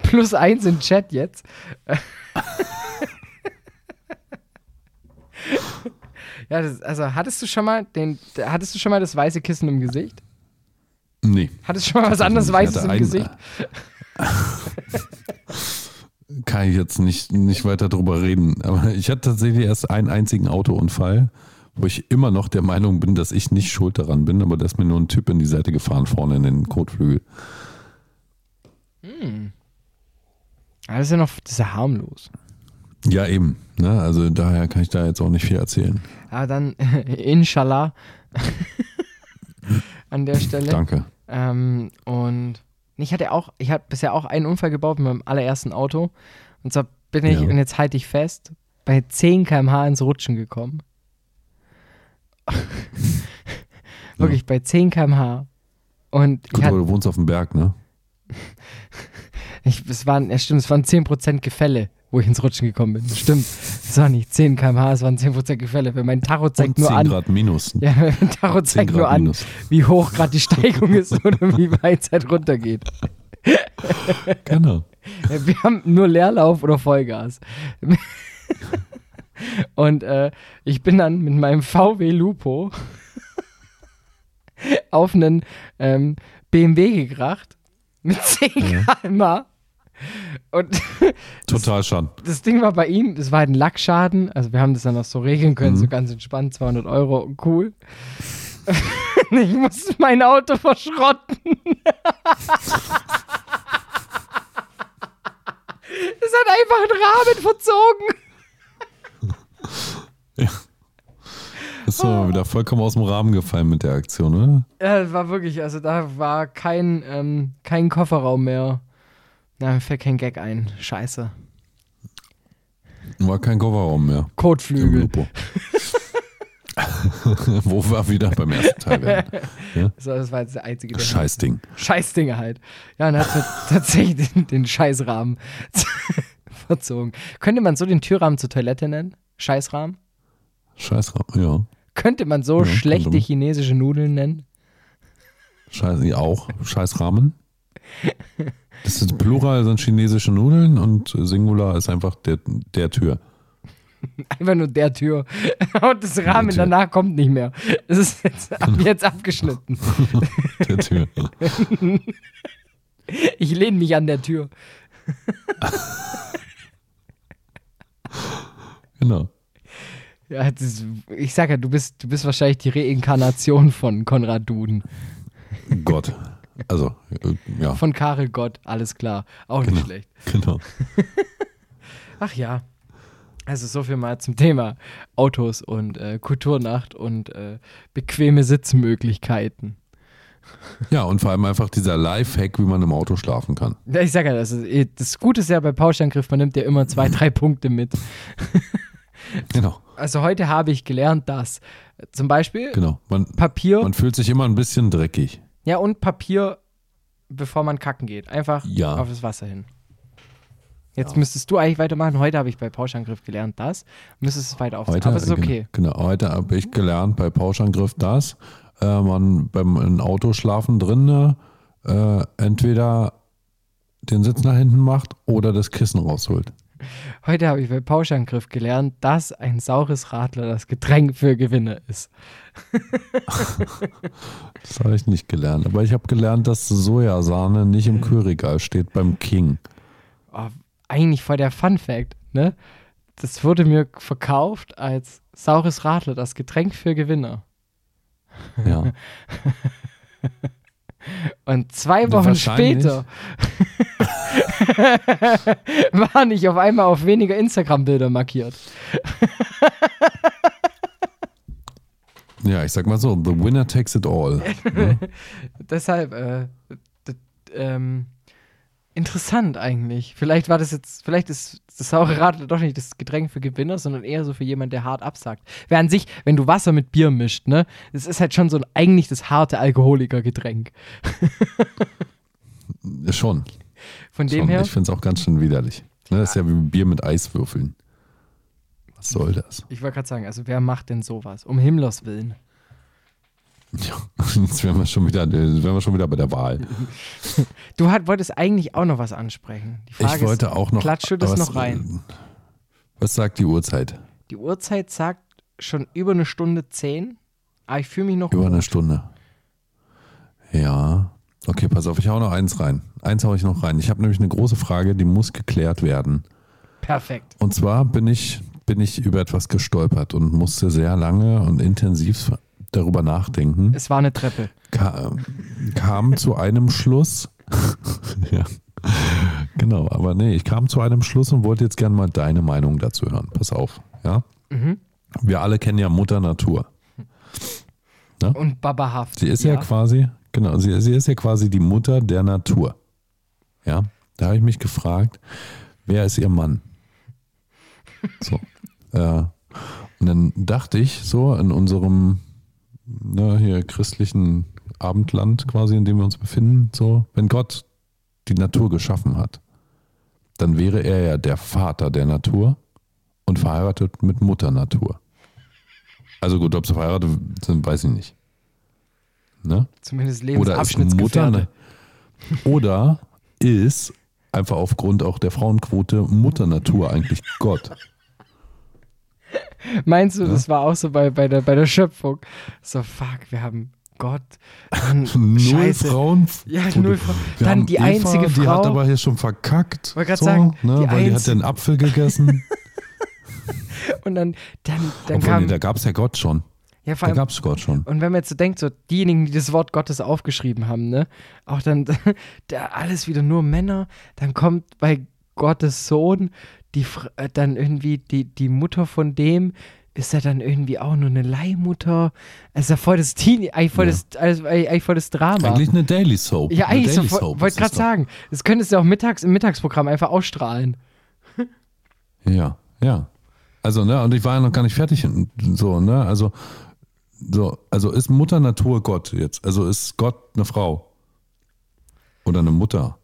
B: Plus eins im Chat jetzt. Ja, das, also hattest du schon mal den, hattest du schon mal das weiße Kissen im Gesicht?
A: Nee.
B: Hattest du schon mal was anderes Weißes im
A: ein-
B: Gesicht?
A: Kann ich jetzt nicht, nicht weiter drüber reden. Aber ich hatte tatsächlich erst einen einzigen Autounfall, wo ich immer noch der Meinung bin, dass ich nicht schuld daran bin, aber da ist mir nur ein Typ in die Seite gefahren, vorne in den Kotflügel.
B: Ah, das ist ja noch, das ist ja harmlos.
A: Ja, eben. Ne? Also daher kann ich da jetzt auch nicht viel erzählen.
B: Aber dann, inshallah, an der Stelle.
A: Danke.
B: Ähm, und ich hatte auch, ich habe bisher auch einen Unfall gebaut mit meinem allerersten Auto. Und zwar bin ich,
A: Ja.
B: und jetzt halte ich fest, bei 10 km/h ins Rutschen gekommen. Wirklich bei 10 km/h. Und
A: Gut, aber
B: hatte,
A: du wohnst auf dem Berg, ne?
B: ich, es waren, ja stimmt, es waren 10% Gefälle, wo ich ins Rutschen gekommen bin. Stimmt. Es war nicht 10 km/h, es waren 10% Gefälle. Wenn mein Tacho zeigt nur
A: 10
B: an.
A: Grad minus.
B: Ja, mein Tacho
A: 10
B: zeigt nur an,
A: minus.
B: wie hoch gerade die Steigung ist oder wie weit es halt runtergeht.
A: Genau.
B: Wir haben nur Leerlauf oder Vollgas. Und äh, ich bin dann mit meinem VW Lupo auf einen ähm, BMW gekracht mit 10
A: Ja.
B: km/h. Und
A: Total schon.
B: das Ding war bei ihm, das war halt ein Lackschaden. Also wir haben das dann auch so regeln können,
A: Mhm.
B: so ganz entspannt, 200 Euro, cool. ich musste mein Auto verschrotten. Es hat einfach einen Rahmen verzogen.
A: Ist so wieder vollkommen aus dem Rahmen gefallen mit der Aktion, oder?
B: Ja, das war wirklich, also da war kein, ähm, kein Kofferraum mehr. Na, mir fällt kein Gag ein. Scheiße.
A: War kein Kofferraum mehr.
B: Kotflügel.
A: Wo wir wieder beim ersten Teil werden.
B: So, das war jetzt der einzige.
A: Scheißding.
B: Scheißdinge halt. Ja, und hat tatsächlich den, den Scheißrahmen verzogen. Könnte man so den Türrahmen zur Toilette nennen? Scheißrahmen?
A: Scheißrahmen, ja.
B: Könnte man so
A: Ja,
B: schlechte
A: man.
B: chinesische Nudeln nennen?
A: Scheiß, ja, auch. Scheißrahmen. Das ist Plural sind chinesische Nudeln und Singular ist einfach der, der Tür.
B: Einfach nur der Tür. Und das Rahmen
A: Tür.
B: danach kommt nicht mehr. Es ist jetzt, ab jetzt abgeschnitten.
A: Der Tür.
B: Ich lehne mich an der Tür.
A: Genau.
B: Ja, ist, ich sag ja, du bist, du bist wahrscheinlich die Reinkarnation von Konrad Duden.
A: Gott. Also, äh, ja,
B: Von Karel Gott, alles klar. Auch nicht
A: Genau.
B: schlecht.
A: genau.
B: Ach ja. Also so viel mal zum Thema Autos und äh, Kulturnacht und äh, bequeme Sitzmöglichkeiten.
A: Ja, und vor allem einfach dieser Lifehack, wie man im Auto schlafen kann.
B: Ich sag ja, das, ist, eh- das Gute ist ja bei Pauschangriff, man nimmt ja immer zwei, drei Punkte mit.
A: Genau,
B: Also heute habe ich gelernt, dass zum Beispiel
A: genau. Man,
B: Papier,
A: man fühlt sich immer ein bisschen dreckig.
B: Ja und Papier, bevor man kacken geht, einfach
A: Ja.
B: auf das Wasser hin. Jetzt müsstest du eigentlich weitermachen. Heute habe ich bei Pauschangriff gelernt, das. Müsstest es weiter aufziehen.
A: Heute,
B: Aber es ist okay.
A: Genau, heute habe ich gelernt bei Pauschangriff, dass äh, man beim in Auto schlafen drin äh, entweder den Sitz nach hinten macht oder das Kissen rausholt.
B: Heute habe ich bei Pauschangriff gelernt, dass ein saures Radler das Getränk für Gewinner ist.
A: Das habe ich nicht gelernt. Aber ich habe gelernt, dass Sojasahne nicht im Kühlregal steht beim King.
B: Oh, eigentlich voll der Fun Fact, ne? Das wurde mir verkauft als saures Radler, das Getränk für Gewinner.
A: Ja.
B: Und zwei Wochen später war ich auf einmal auf weniger Instagram-Bilder markiert.
A: ja, ich sag mal so, the winner takes it all. Ne?
B: Deshalb, äh, ähm, interessant eigentlich. Vielleicht war das jetzt, vielleicht ist das saure Radler doch nicht das Getränk für Gewinner, sondern eher so für jemand, der hart absagt. Wer an sich, wenn du Wasser mit Bier mischt, ne, das ist halt schon so ein, eigentlich das harte Alkoholikergetränk.
A: Schon.
B: Von dem
A: schon.
B: her,
A: Ich finde es auch ganz schön widerlich. Ne, das ist ja wie Bier mit Eiswürfeln. Was soll das?
B: ich wollte gerade sagen, also wer macht denn sowas? Um Himmlers Willen.
A: Ja, jetzt wären wir schon wieder, wären wir schon wieder bei der Wahl.
B: Du hat, wolltest eigentlich auch noch was ansprechen. Die Frage
A: ich wollte
B: ist,
A: auch noch.
B: klatschst du das
A: was-
B: noch rein?
A: Was sagt die Uhrzeit?
B: Die Uhrzeit sagt schon über eine Stunde zehn, aber ich fühle mich noch
A: Über eine
B: gut.
A: Stunde. Ja. Okay, pass auf, ich hau noch eins rein. Eins hau ich noch rein. Ich habe nämlich eine große Frage, die muss geklärt werden.
B: Perfekt.
A: Und zwar bin ich, bin ich über etwas gestolpert und musste sehr lange und intensiv darüber nachdenken.
B: Es war eine Treppe.
A: Ka kam zu einem Schluss. ja. Genau, aber nee, ich kam zu einem Schluss und wollte jetzt gerne mal deine Meinung dazu hören. Pass auf, ja?
B: Mhm.
A: Wir alle kennen ja Mutter Natur.
B: Und babahaft.
A: Sie ist ja, quasi, genau, sie, sie ist ja quasi die Mutter der Natur. Ja, da habe ich mich gefragt, wer ist ihr Mann? So. Äh, und dann dachte ich so in unserem ne, hier christlichen Abendland quasi, in dem wir uns befinden, so, wenn Gott die Natur geschaffen hat, dann wäre er ja der Vater der Natur und verheiratet mit Mutter Natur. Also gut, ob sie verheiratet sind, weiß ich nicht. Ne?
B: Zumindest
A: Mutter
B: Lebensabschnittsgefährde.
A: oder ist einfach aufgrund auch der Frauenquote Mutter Natur eigentlich Gott?
B: Meinst du, das war auch so bei, bei, der, bei der Schöpfung? So, fuck, wir haben Gott. Dann,
A: Null
B: Scheiße.
A: Frauen.
B: Ja, null Frauen.
A: Wir
B: Dann
A: haben
B: die
A: Eva,
B: einzige
A: Die hat
B: Frau-
A: aber hier schon verkackt.
B: Wollte grad
A: so,
B: sagen,
A: ne,
B: die
A: weil die hat den Apfel gegessen.
B: Und dann, dann, dann
A: Obwohl,
B: kam.
A: nee, da gab es ja Gott schon.
B: Ja, vor
A: Da
B: allem,
A: gab es Gott schon.
B: und wenn man jetzt so denkt, so diejenigen, die das Wort Gottes aufgeschrieben haben, ne, auch dann da alles wieder nur Männer, dann kommt bei Gottes Sohn die äh, dann irgendwie die, die Mutter von dem ist ja dann irgendwie auch nur eine Leihmutter. Ja voll das Teenie, eigentlich voll,
A: Ja.
B: das, also, eigentlich voll das Drama.
A: Eigentlich eine Daily Soap.
B: ja, eigentlich so,
A: Soap
B: wollte gerade sagen, das könntest du auch mittags im Mittagsprogramm einfach ausstrahlen.
A: Ja, ja. Also, ne, und ich war ja noch gar nicht fertig. So, ne, also, so, also ist Mutter Natur Gott jetzt? Also ist Gott eine Frau? Oder eine Mutter?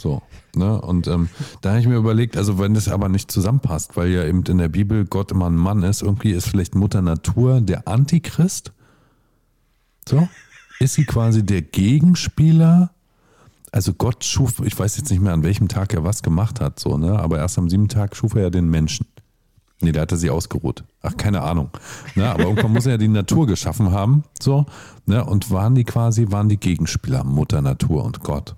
A: So, ne? Und ähm, da habe ich mir überlegt, also wenn das aber nicht zusammenpasst, weil ja eben in der Bibel Gott immer ein Mann ist, irgendwie ist vielleicht Mutter Natur der Antichrist. So? Ist sie quasi der Gegenspieler? Also Gott schuf, ich weiß jetzt nicht mehr, an welchem Tag er was gemacht hat, so, ne? Aber erst am siebten Tag schuf er ja den Menschen. Nee, da hat er sie ausgeruht. Ach, keine Ahnung. Ne, aber irgendwann muss er ja die Natur geschaffen haben. So, ne, und waren die quasi, waren die Gegenspieler, Mutter Natur und Gott.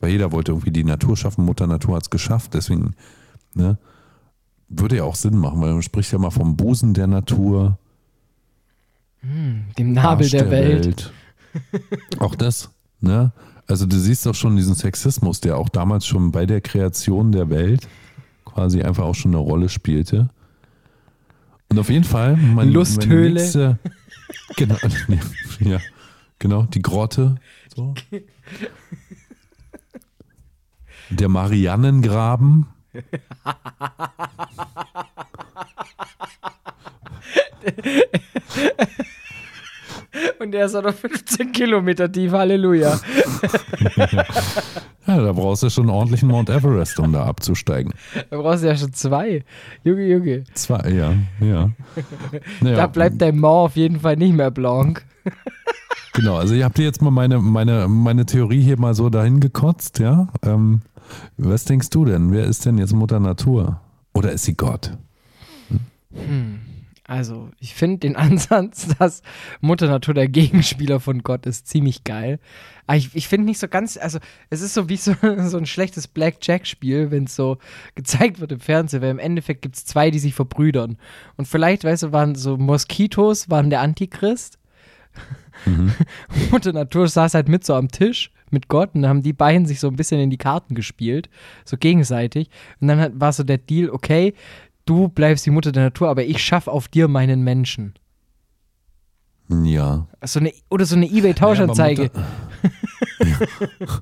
A: Weil jeder wollte irgendwie die Natur schaffen, Mutter Natur hat es geschafft, deswegen, ne, würde ja auch Sinn machen, weil man spricht ja mal vom Busen der Natur,
B: Dem Nabel
A: Arsch
B: der, Welt.
A: Auch das, ne? Also du siehst doch schon diesen Sexismus, der auch damals schon bei der Kreation der Welt quasi einfach auch schon eine Rolle spielte. Und auf jeden Fall, mein,
B: Lusthöhle.
A: Meine nächste, genau, nee, ja, genau, die Grotte. So. Der Mariannengraben.
B: Und der ist auch noch 15 Kilometer tief, Halleluja.
A: Ja, da brauchst du schon einen ordentlichen Mount Everest, um da abzusteigen.
B: Da brauchst du ja schon zwei. Junge, Junge.
A: Zwei, ja, ja. Naja,
B: Da bleibt dein Mont auf jeden Fall nicht mehr blank.
A: Genau, also ihr habt jetzt mal meine, meine, meine Theorie hier mal so dahin gekotzt, ja. Ähm, was denkst du denn? Wer ist denn jetzt Mutter Natur? Oder ist sie Gott?
B: Also, ich finde den Ansatz, dass Mutter Natur der Gegenspieler von Gott ist, ziemlich geil. Aber ich, ich finde nicht so ganz, also, es ist so wie so, so ein schlechtes Blackjack-Spiel, wenn es so gezeigt wird im Fernsehen, weil im Endeffekt gibt es zwei, die sich verbrüdern. Und vielleicht, weißt du, waren so Moskitos, waren der Antichrist. Mutter Natur saß halt mit so am Tisch mit Gott und dann haben die beiden sich so ein bisschen in die Karten gespielt, so gegenseitig. Und dann hat, war so der Deal, okay, du bleibst die Mutter der Natur, aber ich schaffe auf dir meinen Menschen.
A: Ja.
B: So eine, oder so eine Ebay-Tauschanzeige.
A: Ja,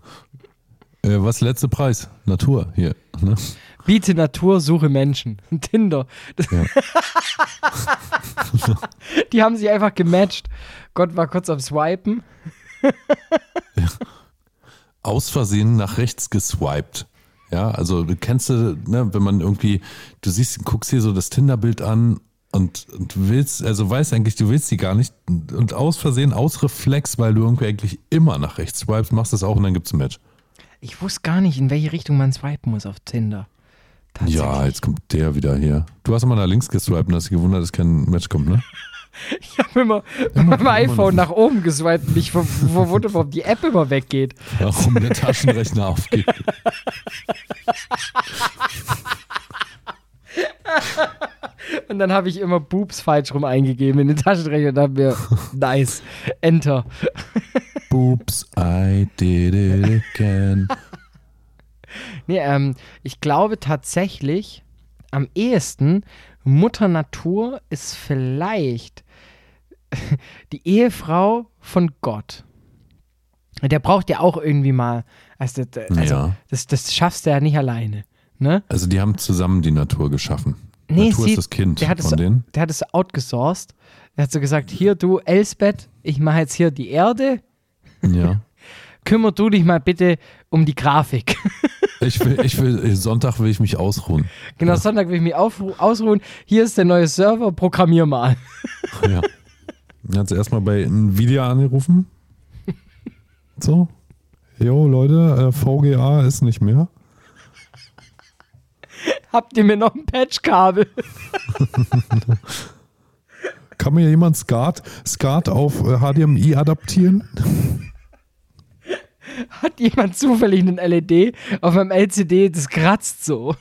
A: Äh, was letzte Preis? Natur hier. Ne?
B: Biete Natur, suche Menschen. Tinder.
A: Ja.
B: die haben sich einfach gematcht. Gott war kurz am Swipen.
A: Aus Versehen nach rechts geswiped. Ja, also du kennst du, ne, wenn man irgendwie, du siehst, guckst hier so das Tinder-Bild an und, und willst, also weißt eigentlich, du willst sie gar nicht und aus Versehen, aus Reflex, weil du irgendwie eigentlich immer nach rechts swipest, machst das auch und dann gibt's ein Match.
B: Ich wusste gar nicht, in welche Richtung man swipen muss auf Tinder.
A: Ja, jetzt kommt der wieder hier. Du hast immer nach links geswiped und hast dich gewundert, dass kein Match kommt, ne?
B: Ich habe immer, mit meinem iPhone nach oben geswiped und mich ver- verwundert, warum die App immer weggeht.
A: Warum der Taschenrechner aufgeht.
B: Und dann habe ich immer Boobs falsch rum eingegeben in den Taschenrechner und dachte mir, nice, Enter.
A: Oops, I did it again.
B: Nee, ähm, ich glaube tatsächlich, am ehesten, Mutter Natur ist vielleicht die Ehefrau von Gott. Der braucht ja auch irgendwie mal, also, also
A: Ja.
B: das, das schaffst du ja nicht alleine. Ne?
A: Also die haben zusammen die Natur geschaffen.
B: Nee,
A: Natur
B: sie-
A: ist das Kind
B: der hat es
A: von denen.
B: Der hat es outgesourced. Er hat so gesagt, hier du Elsbeth, ich mache jetzt hier die Erde,
A: Ja.
B: kümmer du dich mal bitte um die Grafik.
A: Ich will, ich will, Sonntag will ich mich ausruhen.
B: genau, Sonntag will ich mich aufru- ausruhen. Hier ist der neue Server, programmier mal.
A: Ja. Hat sie erstmal bei Nvidia angerufen. So. Jo, Leute, äh, VGA ist nicht mehr.
B: Habt ihr mir noch ein Patchkabel?
A: Kann mir jemand SCART, SCART auf äh, HDMI adaptieren?
B: Hat jemand zufällig einen LED auf meinem LCD? Das kratzt so.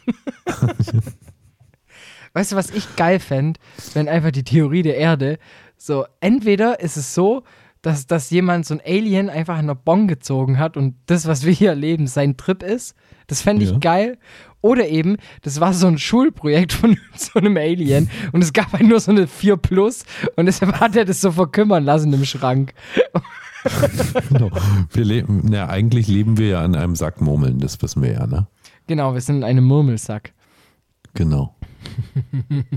B: weißt du, was ich geil fände, wenn einfach die Theorie der Erde so, entweder ist es so, dass, dass jemand so ein Alien einfach an der Bon gezogen hat und das, was wir hier erleben, sein Trip ist. Das fände ich
A: Ja.
B: geil. Oder eben, das war so ein Schulprojekt von so einem Alien und es gab halt nur so eine 4 Plus und deshalb hat er das so verkümmern lassen im Schrank.
A: Genau. Wir leben, na, eigentlich leben wir ja in einem Sack Murmeln, das wissen wir ja, ne?
B: Genau, wir sind in einem Murmelsack.
A: Genau.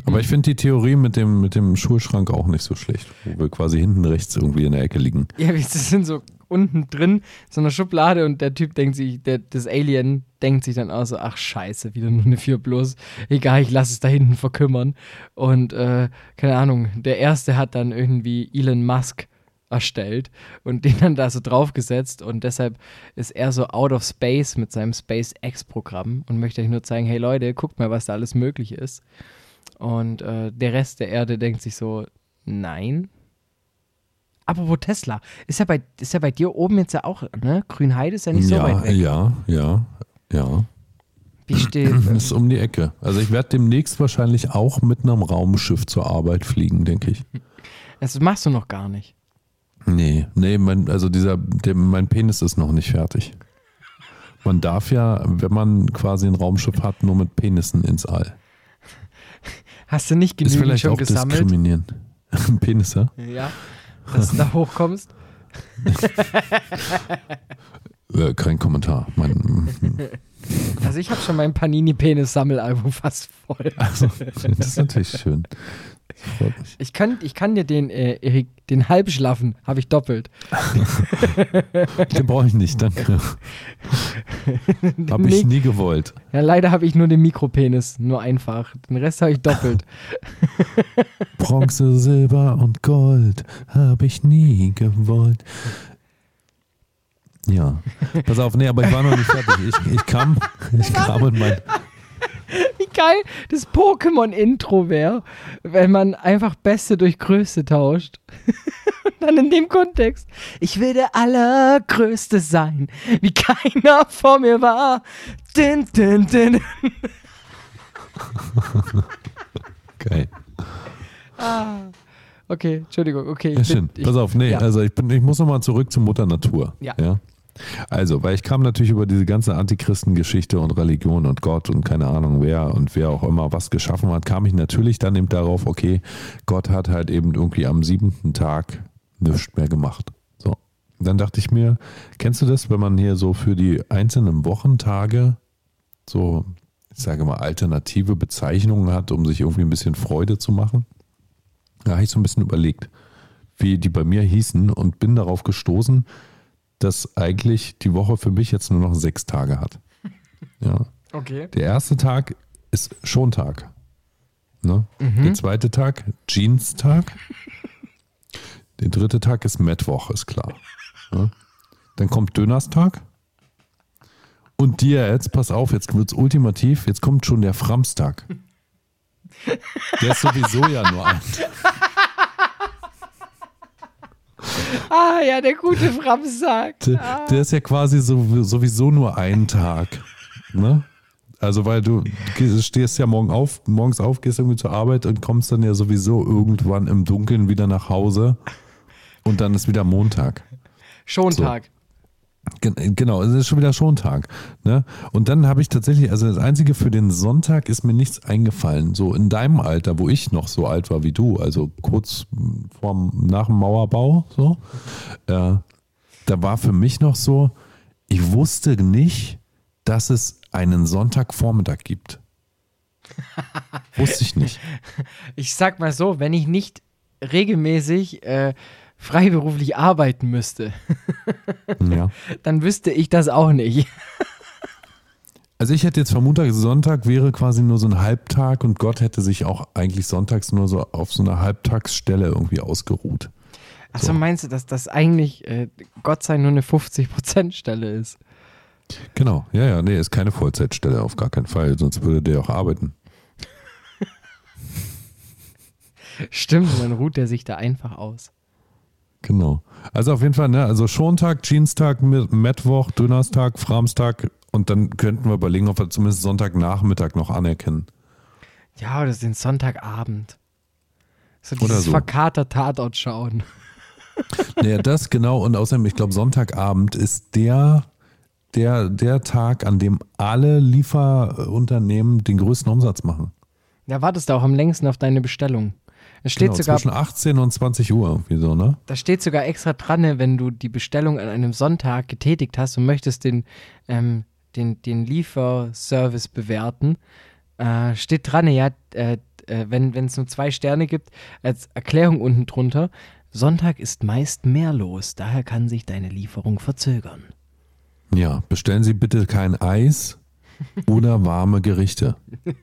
A: Aber ich finde die Theorie mit dem, mit dem Schulschrank auch nicht so schlecht, wo wir quasi hinten rechts irgendwie in der Ecke liegen.
B: Ja, wir sind so unten drin, so eine Schublade und der Typ denkt sich, der, das Alien denkt sich dann auch so, ach scheiße, wieder nur eine 4 plus. Egal, ich lasse es da hinten verkümmern. Und äh, keine Ahnung, der erste hat dann irgendwie Elon Musk erstellt und den dann da so draufgesetzt und deshalb ist er so out of space mit seinem SpaceX-Programm und möchte euch nur zeigen, hey Leute, guckt mal, was da alles möglich ist. Und äh, der Rest der Erde denkt sich so, nein, Apropos Tesla, ist ja bei, ist ja bei dir oben jetzt ja auch, ne? Grünheide ist ja nicht so
A: ja,
B: weit weg.
A: ja, ja, ja.
B: Wie steht,
A: Ist um die Ecke. Also ich werde demnächst wahrscheinlich auch mit einem Raumschiff zur Arbeit fliegen, denke ich.
B: das machst du noch gar nicht.
A: Nee, nee, mein, also dieser, der, mein Penis ist noch nicht fertig. Man darf ja, wenn man quasi ein Raumschiff hat, nur mit Penissen ins All.
B: Hast du nicht
A: Ist
B: genügend
A: vielleicht
B: schon
A: auch
B: gesammelt?
A: diskriminierend. Penisse?
B: Ja. Dass du da hochkommst?
A: Äh, kein Kommentar. Mein,
B: Also ich habe schon mein Panini-Penis-Sammelalbum fast voll.
A: also, das ist natürlich schön.
B: Ich kann, ich kann dir den, äh, Erik, den Halbschlaffen habe ich doppelt.
A: Den brauche ich nicht, danke. Habe ich nie gewollt.
B: Ja, leider habe ich nur den Mikropenis, nur einfach. Den Rest habe ich doppelt.
A: Bronze, Silber und Gold habe ich nie gewollt. Ja, pass auf, nee, aber ich war noch nicht fertig. Ich, ich kam, ich kam in mein,
B: Wie geil das Pokémon-Intro wäre, wenn man einfach Beste durch Größte tauscht. Und dann in dem Kontext. Ich will der Allergrößte sein, wie keiner vor mir war. Din, din, din.
A: Geil.
B: Ah. Okay, Entschuldigung, okay.
A: Ja,
B: bin, ich,
A: Pass auf, nee,
B: ja.
A: also ich, bin, ich muss nochmal zurück zu Mutter Natur.
B: Ja.
A: Also, weil ich kam natürlich über diese ganze Antichristen-Geschichte und Religion und Gott und keine Ahnung wer und wer auch immer was geschaffen hat, kam ich natürlich dann eben darauf, okay, Gott hat halt eben irgendwie am siebenten Tag nichts mehr gemacht. So. Dann dachte ich mir, kennst du das, wenn man hier so für die einzelnen Wochentage so, ich sage mal, alternative Bezeichnungen hat, um sich irgendwie ein bisschen Freude zu machen? Da habe ich so ein bisschen überlegt, wie die bei mir hießen und bin darauf gestoßen, dass eigentlich die Woche für mich jetzt nur noch sechs Tage hat. Ja.
B: Okay.
A: Der erste Tag ist Schontag. Ne? Der zweite Tag Jeans-Tag. Der dritte Tag ist Mittwoch, ist klar. Ne? Dann kommt Dönerstag. Und dir jetzt, pass auf, jetzt wird's ultimativ, jetzt kommt schon der Framstag. Der ist sowieso ja nur ein.
B: Ah, ja, der gute Framsack.
A: Der, der ist ja quasi so, sowieso nur ein Tag. Ne? Also, weil du stehst ja morgen auf, morgens auf, gehst irgendwie zur Arbeit und kommst dann ja sowieso irgendwann im Dunkeln wieder nach Hause und dann ist wieder Montag.
B: Schontag.
A: Gen- Genau, es ist schon wieder Schontag. Ne? Und dann habe ich tatsächlich, also das Einzige für den Sonntag ist mir nichts eingefallen. So in deinem Alter, wo ich noch so alt war wie du, also kurz vorm, nach dem Mauerbau, so, äh, da war für mich noch so, ich wusste nicht, dass es einen Sonntagvormittag gibt. wusste ich nicht.
B: Ich sag mal so, wenn ich nicht regelmäßig äh, freiberuflich arbeiten müsste,
A: Ja.
B: dann wüsste ich das auch nicht.
A: Also ich hätte jetzt vermutet, Sonntag wäre quasi nur so ein Halbtag und Gott hätte sich auch eigentlich sonntags nur so auf so einer Halbtagsstelle irgendwie ausgeruht.
B: Achso, meinst du, dass das eigentlich äh, Gott sei nur eine 50%-Stelle ist?
A: Genau, ja, ja, nee, ist keine Vollzeitstelle, auf gar keinen Fall, sonst würde der auch arbeiten.
B: Stimmt, dann ruht er sich da einfach aus.
A: Genau. Also auf jeden Fall, ne, also Schontag, Jeanstag, Mi- Mittwoch, Donnerstag, Framstag und dann könnten wir überlegen, ob wir zumindest Sonntagnachmittag noch anerkennen.
B: Ja, oder den Sonntagabend. So
A: Oder
B: dieses
A: so.
B: verkater Tatort schauen.
A: Naja, das genau und außerdem, ich glaube, Sonntagabend ist der, der, der Tag, an dem alle Lieferunternehmen den größten Umsatz machen.
B: Ja, wartest du auch am längsten auf deine Bestellung. Es steht
A: Genau,
B: sogar
A: zwischen 18 und 20 Uhr irgendwie so, ne?
B: Da steht sogar extra dran, ne, wenn du die Bestellung an einem Sonntag getätigt hast und möchtest den, ähm, den, den Lieferservice bewerten, äh, steht dran, ja, äh, äh, wenn es nur zwei Sterne gibt, als Erklärung unten drunter, Sonntag ist meist mehr los, daher kann sich deine Lieferung verzögern.
A: Ja, bestellen Sie bitte kein Eis oder warme Gerichte.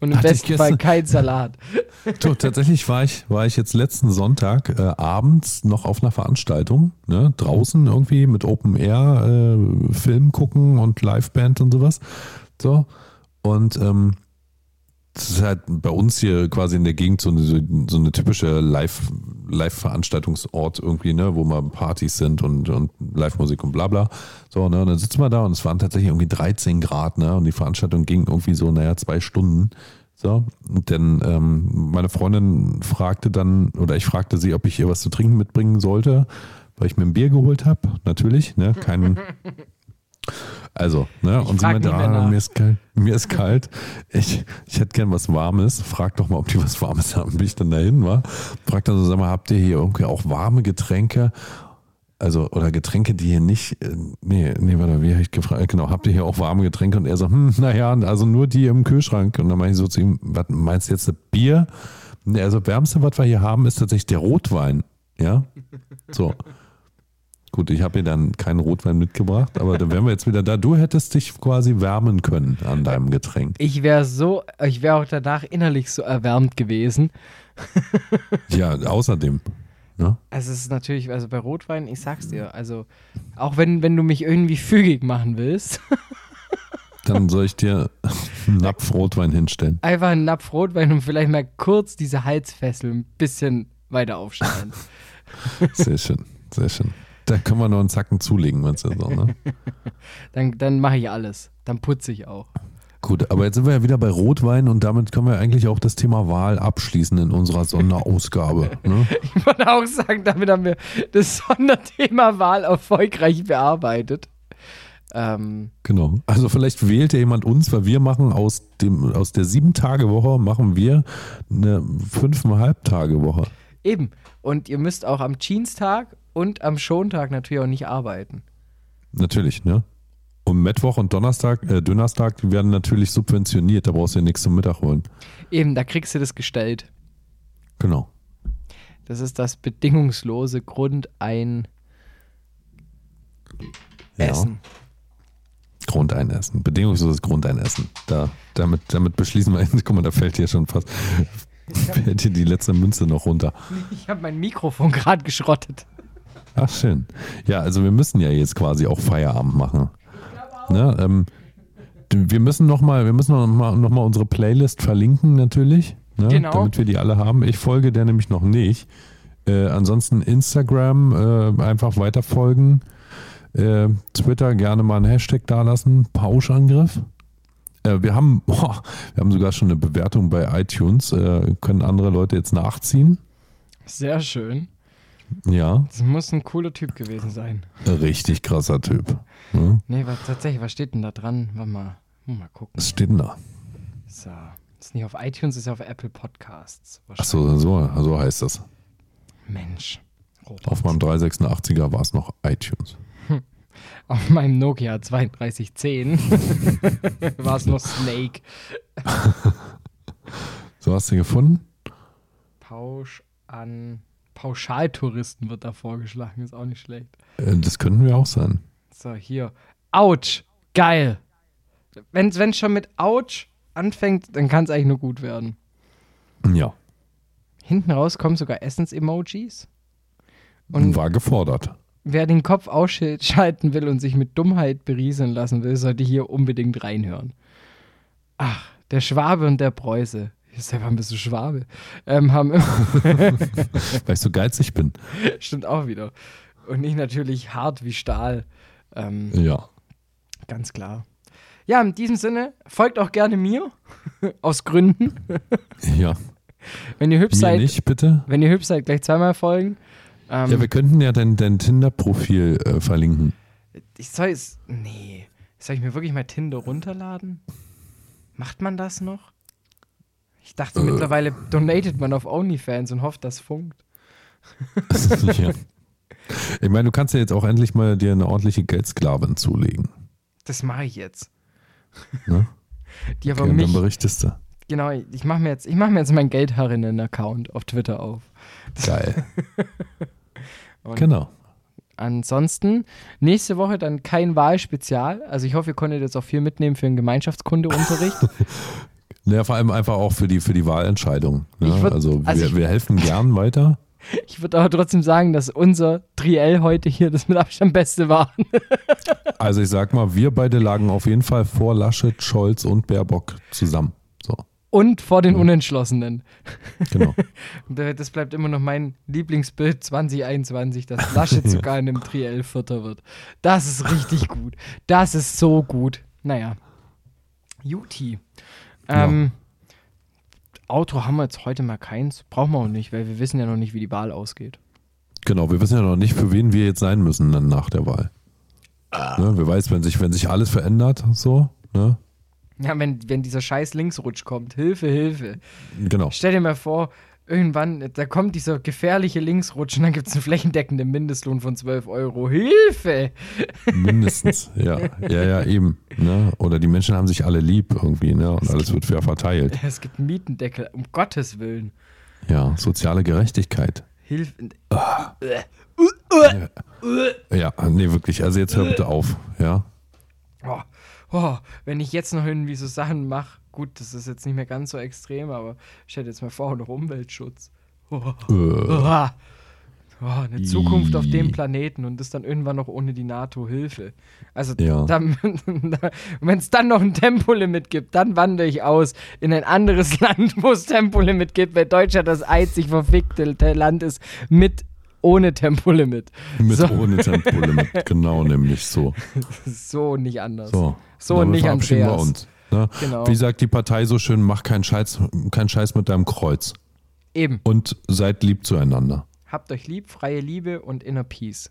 B: Und im
A: Hatte
B: besten Fall kein Salat.
A: Du, tatsächlich war ich, war ich jetzt letzten Sonntag äh, abends noch auf einer Veranstaltung, ne, draußen irgendwie mit Open Air, äh, Film gucken und Liveband und sowas. So. Und ähm, das ist halt bei uns hier quasi in der Gegend so eine, so, eine typische Live- Live-Veranstaltungsort irgendwie, ne, wo mal Partys sind und, und Live-Musik und bla bla. So, ne, und dann sitzen wir da und es waren tatsächlich irgendwie 13 Grad, ne, und die Veranstaltung ging irgendwie so, naja, zwei Stunden. So, und ähm, meine Freundin fragte dann, oder ich fragte sie, ob ich ihr was zu trinken mitbringen sollte, weil ich mir ein Bier geholt habe, natürlich, ne, kein, also, ne,
B: Ich
A: und sie meinte, ah, mir ist kalt, mir ist kalt, ich, ich hätte gern was Warmes, frag doch mal, ob die was Warmes haben, bin ich dann dahin, war, frag dann so, sag mal, habt ihr hier irgendwie auch warme Getränke? Also, oder Getränke, die hier nicht, äh, nee, nee, warte, wie habe ich gefragt? Genau, habt ihr hier auch warme Getränke? Und er so, hm, naja, also nur die im Kühlschrank. Und dann meine ich so zu ihm, was meinst du jetzt, das Bier? Also, wärmste, was wir hier haben, ist tatsächlich der Rotwein. Ja, so. Gut, ich habe hier dann keinen Rotwein mitgebracht, aber dann wären wir jetzt wieder da. Du hättest dich quasi wärmen können an deinem Getränk.
B: Ich wäre so, ich wäre auch danach innerlich so erwärmt gewesen.
A: Ja, außerdem. Ne?
B: Also es ist natürlich, also bei Rotwein, ich sag's dir, also auch wenn, wenn du mich irgendwie fügig machen willst,
A: Dann soll ich dir, Einen Napf Rotwein hinstellen.
B: Einfach einen Napf Rotwein und vielleicht mal kurz diese Halsfessel ein bisschen weiter aufschneiden.
A: Sehr schön, sehr schön. Da können wir noch einen Zacken zulegen, meinst du so, ne?
B: Dann, dann mache ich alles. Dann putze ich auch.
A: Gut, aber jetzt sind wir ja wieder bei Rotwein und damit können wir eigentlich auch das Thema Wahl abschließen in unserer Sonderausgabe. Ne?
B: Ich wollte auch sagen, damit haben wir das Sonderthema Wahl erfolgreich bearbeitet. Ähm,
A: Genau. Also vielleicht wählt ja jemand uns, weil wir machen aus dem aus der sieben Tage Woche machen wir eine fünfeinhalb Tage Woche.
B: eben. Und ihr müsst auch am Jeanstag und am Schontag natürlich auch nicht arbeiten.
A: Natürlich, ne? Und Mittwoch und Donnerstag, äh, Donnerstag die werden natürlich subventioniert. Da brauchst du ja nichts zum Mittag holen.
B: Eben, da kriegst du das gestellt.
A: Genau.
B: Das ist das bedingungslose Grundein
A: Ja.
B: Essen.
A: Grundeinessen. Bedingungsloses Grundeinessen. Da, damit, damit beschließen wir, guck mal, da fällt hier schon fast, fällt hier die letzte Münze noch runter.
B: Ich habe mein Mikrofon gerade geschrottet.
A: Ach, schön. Ja, also wir müssen ja jetzt quasi auch Feierabend machen. Ne, ähm, wir müssen nochmal, wir müssen noch mal, noch mal unsere Playlist verlinken natürlich, ne,
B: Genau.
A: damit wir die alle haben. Ich folge der nämlich noch nicht. Äh, ansonsten Instagram äh, einfach weiterfolgen. Äh, Twitter gerne mal einen Hashtag dalassen. Pauschangriff. Äh, wir haben, boah, wir haben sogar schon eine Bewertung bei iTunes. Äh, können andere Leute jetzt nachziehen?
B: Sehr schön.
A: Ja,
B: Das muss ein cooler Typ gewesen sein.
A: richtig krasser Typ. Ne?
B: Nee, was, tatsächlich, was steht denn da dran? Warte mal. Mal gucken.
A: Was steht denn da?
B: So. Ist nicht auf iTunes, ist auf Apple Podcasts.
A: Ach so, so, so heißt das.
B: Mensch. Robert.
A: Auf meinem 386er war es noch iTunes.
B: Auf meinem Nokia 3210 war es noch Snake.
A: So hast du gefunden?
B: Pausch an. Pauschaltouristen wird da vorgeschlagen, ist auch nicht schlecht.
A: Äh, Das könnten wir auch sein.
B: So, hier. Autsch. Geil. Wenn es schon mit Autsch anfängt, dann kann es eigentlich nur gut werden.
A: Ja,
B: Hinten raus kommen sogar Essens-Emojis. Und
A: war gefordert.
B: wer den Kopf ausschalten will und sich mit Dummheit berieseln lassen will, sollte hier unbedingt reinhören. Ach, der Schwabe und der Preuße. Ich selber ein bisschen Schwabe. Ähm, haben
A: Weil ich so geizig bin.
B: stimmt auch wieder. Und ich natürlich hart wie Stahl. Ähm,
A: Ja.
B: Ganz klar. Ja, in diesem Sinne, folgt auch gerne mir. Aus Gründen.
A: Ja.
B: Wenn ihr hübsch
A: Mir
B: seid,
A: nicht, bitte.
B: wenn ihr hübsch seid, gleich zweimal folgen. Ähm,
A: Ja, wir könnten ja dein, dein Tinder-Profil äh, verlinken.
B: ich soll es. Nee. Soll ich mir wirklich mal Tinder runterladen? Macht man das noch? Ich dachte,
A: Äh.
B: mittlerweile donatet man auf OnlyFans und hofft, das funkt.
A: ja. Ich meine, du kannst ja jetzt auch endlich mal dir eine ordentliche Geldsklavin zulegen.
B: Das mache ich jetzt.
A: Ne?
B: Die aber
A: Okay, und dann
B: mich.
A: berichtest du.
B: Genau, ich mache mir jetzt, ich mache mir jetzt meinen Geldherrinnen-Account auf Twitter auf.
A: Geil.
B: Und
A: genau.
B: Ansonsten nächste Woche dann kein Wahlspezial. Also ich hoffe, ihr konntet jetzt auch viel mitnehmen für den Gemeinschaftskundeunterricht.
A: Ja, vor allem einfach auch für die, für die Wahlentscheidung. Ne?
B: Würd-
A: also,
B: also
A: wir, wir helfen gern weiter.
B: ich würde aber trotzdem sagen, dass unser Triell heute hier das mit Abstand Beste war.
A: Also ich sag mal, wir beide lagen auf jeden Fall vor Laschet, Scholz und Baerbock zusammen. So,
B: Und vor den Unentschlossenen.
A: genau.
B: Äh, Das bleibt immer noch mein Lieblingsbild 2021, dass Laschet sogar in einem Triell Vierter wird. Das ist richtig gut. Das ist so gut. Naja. Juti. Ähm, Auto haben wir jetzt heute mal keins. Brauchen wir auch nicht, weil wir wissen ja noch nicht, wie die Wahl ausgeht.
A: Genau, wir wissen ja noch nicht, für wen wir jetzt sein müssen dann nach der Wahl. Ne, wer weiß, wenn sich, wenn sich alles verändert, so, ne?
B: Ja, wenn, wenn dieser scheiß Linksrutsch kommt. Hilfe, Hilfe.
A: Genau.
B: Stell dir mal vor, irgendwann, da kommt dieser gefährliche Linksrutsch und dann gibt es einen flächendeckenden Mindestlohn von 12 Euro. Hilfe!
A: Mindestens, ja. Ja, ja, eben. Ne? Oder die Menschen haben sich alle lieb irgendwie, ne? Und alles wird fair verteilt.
B: Es gibt einen Mietendeckel, um Gottes Willen.
A: Ja, soziale Gerechtigkeit.
B: Hilfe.
A: Ja, nee, wirklich. Also jetzt hör bitte auf, ja.
B: Oh, oh, wenn ich jetzt noch irgendwie so Sachen mache, gut, das ist jetzt nicht mehr ganz so extrem, aber stell dir jetzt mal vor, noch Umweltschutz. Oh, oh, oh, eine Zukunft auf dem. Planeten und das dann irgendwann noch ohne die NATO-Hilfe. Also,
A: Ja.
B: wenn es dann noch ein Tempolimit gibt, dann wandere ich aus in ein anderes Land, wo es Tempolimit gibt, weil Deutschland das einzig verfickte Land ist mit ohne Tempolimit.
A: Mit
B: So.
A: ohne Tempolimit. genau, nämlich so.
B: So nicht anders.
A: So,
B: So nicht
A: verabschieden wir
B: Andreas.
A: uns. Ne?
B: Genau.
A: Wie sagt die Partei so schön, mach keinen Scheiß, keinen Scheiß mit deinem Kreuz.
B: Eben.
A: Und seid lieb zueinander.
B: Habt euch lieb, freie Liebe und inner Peace.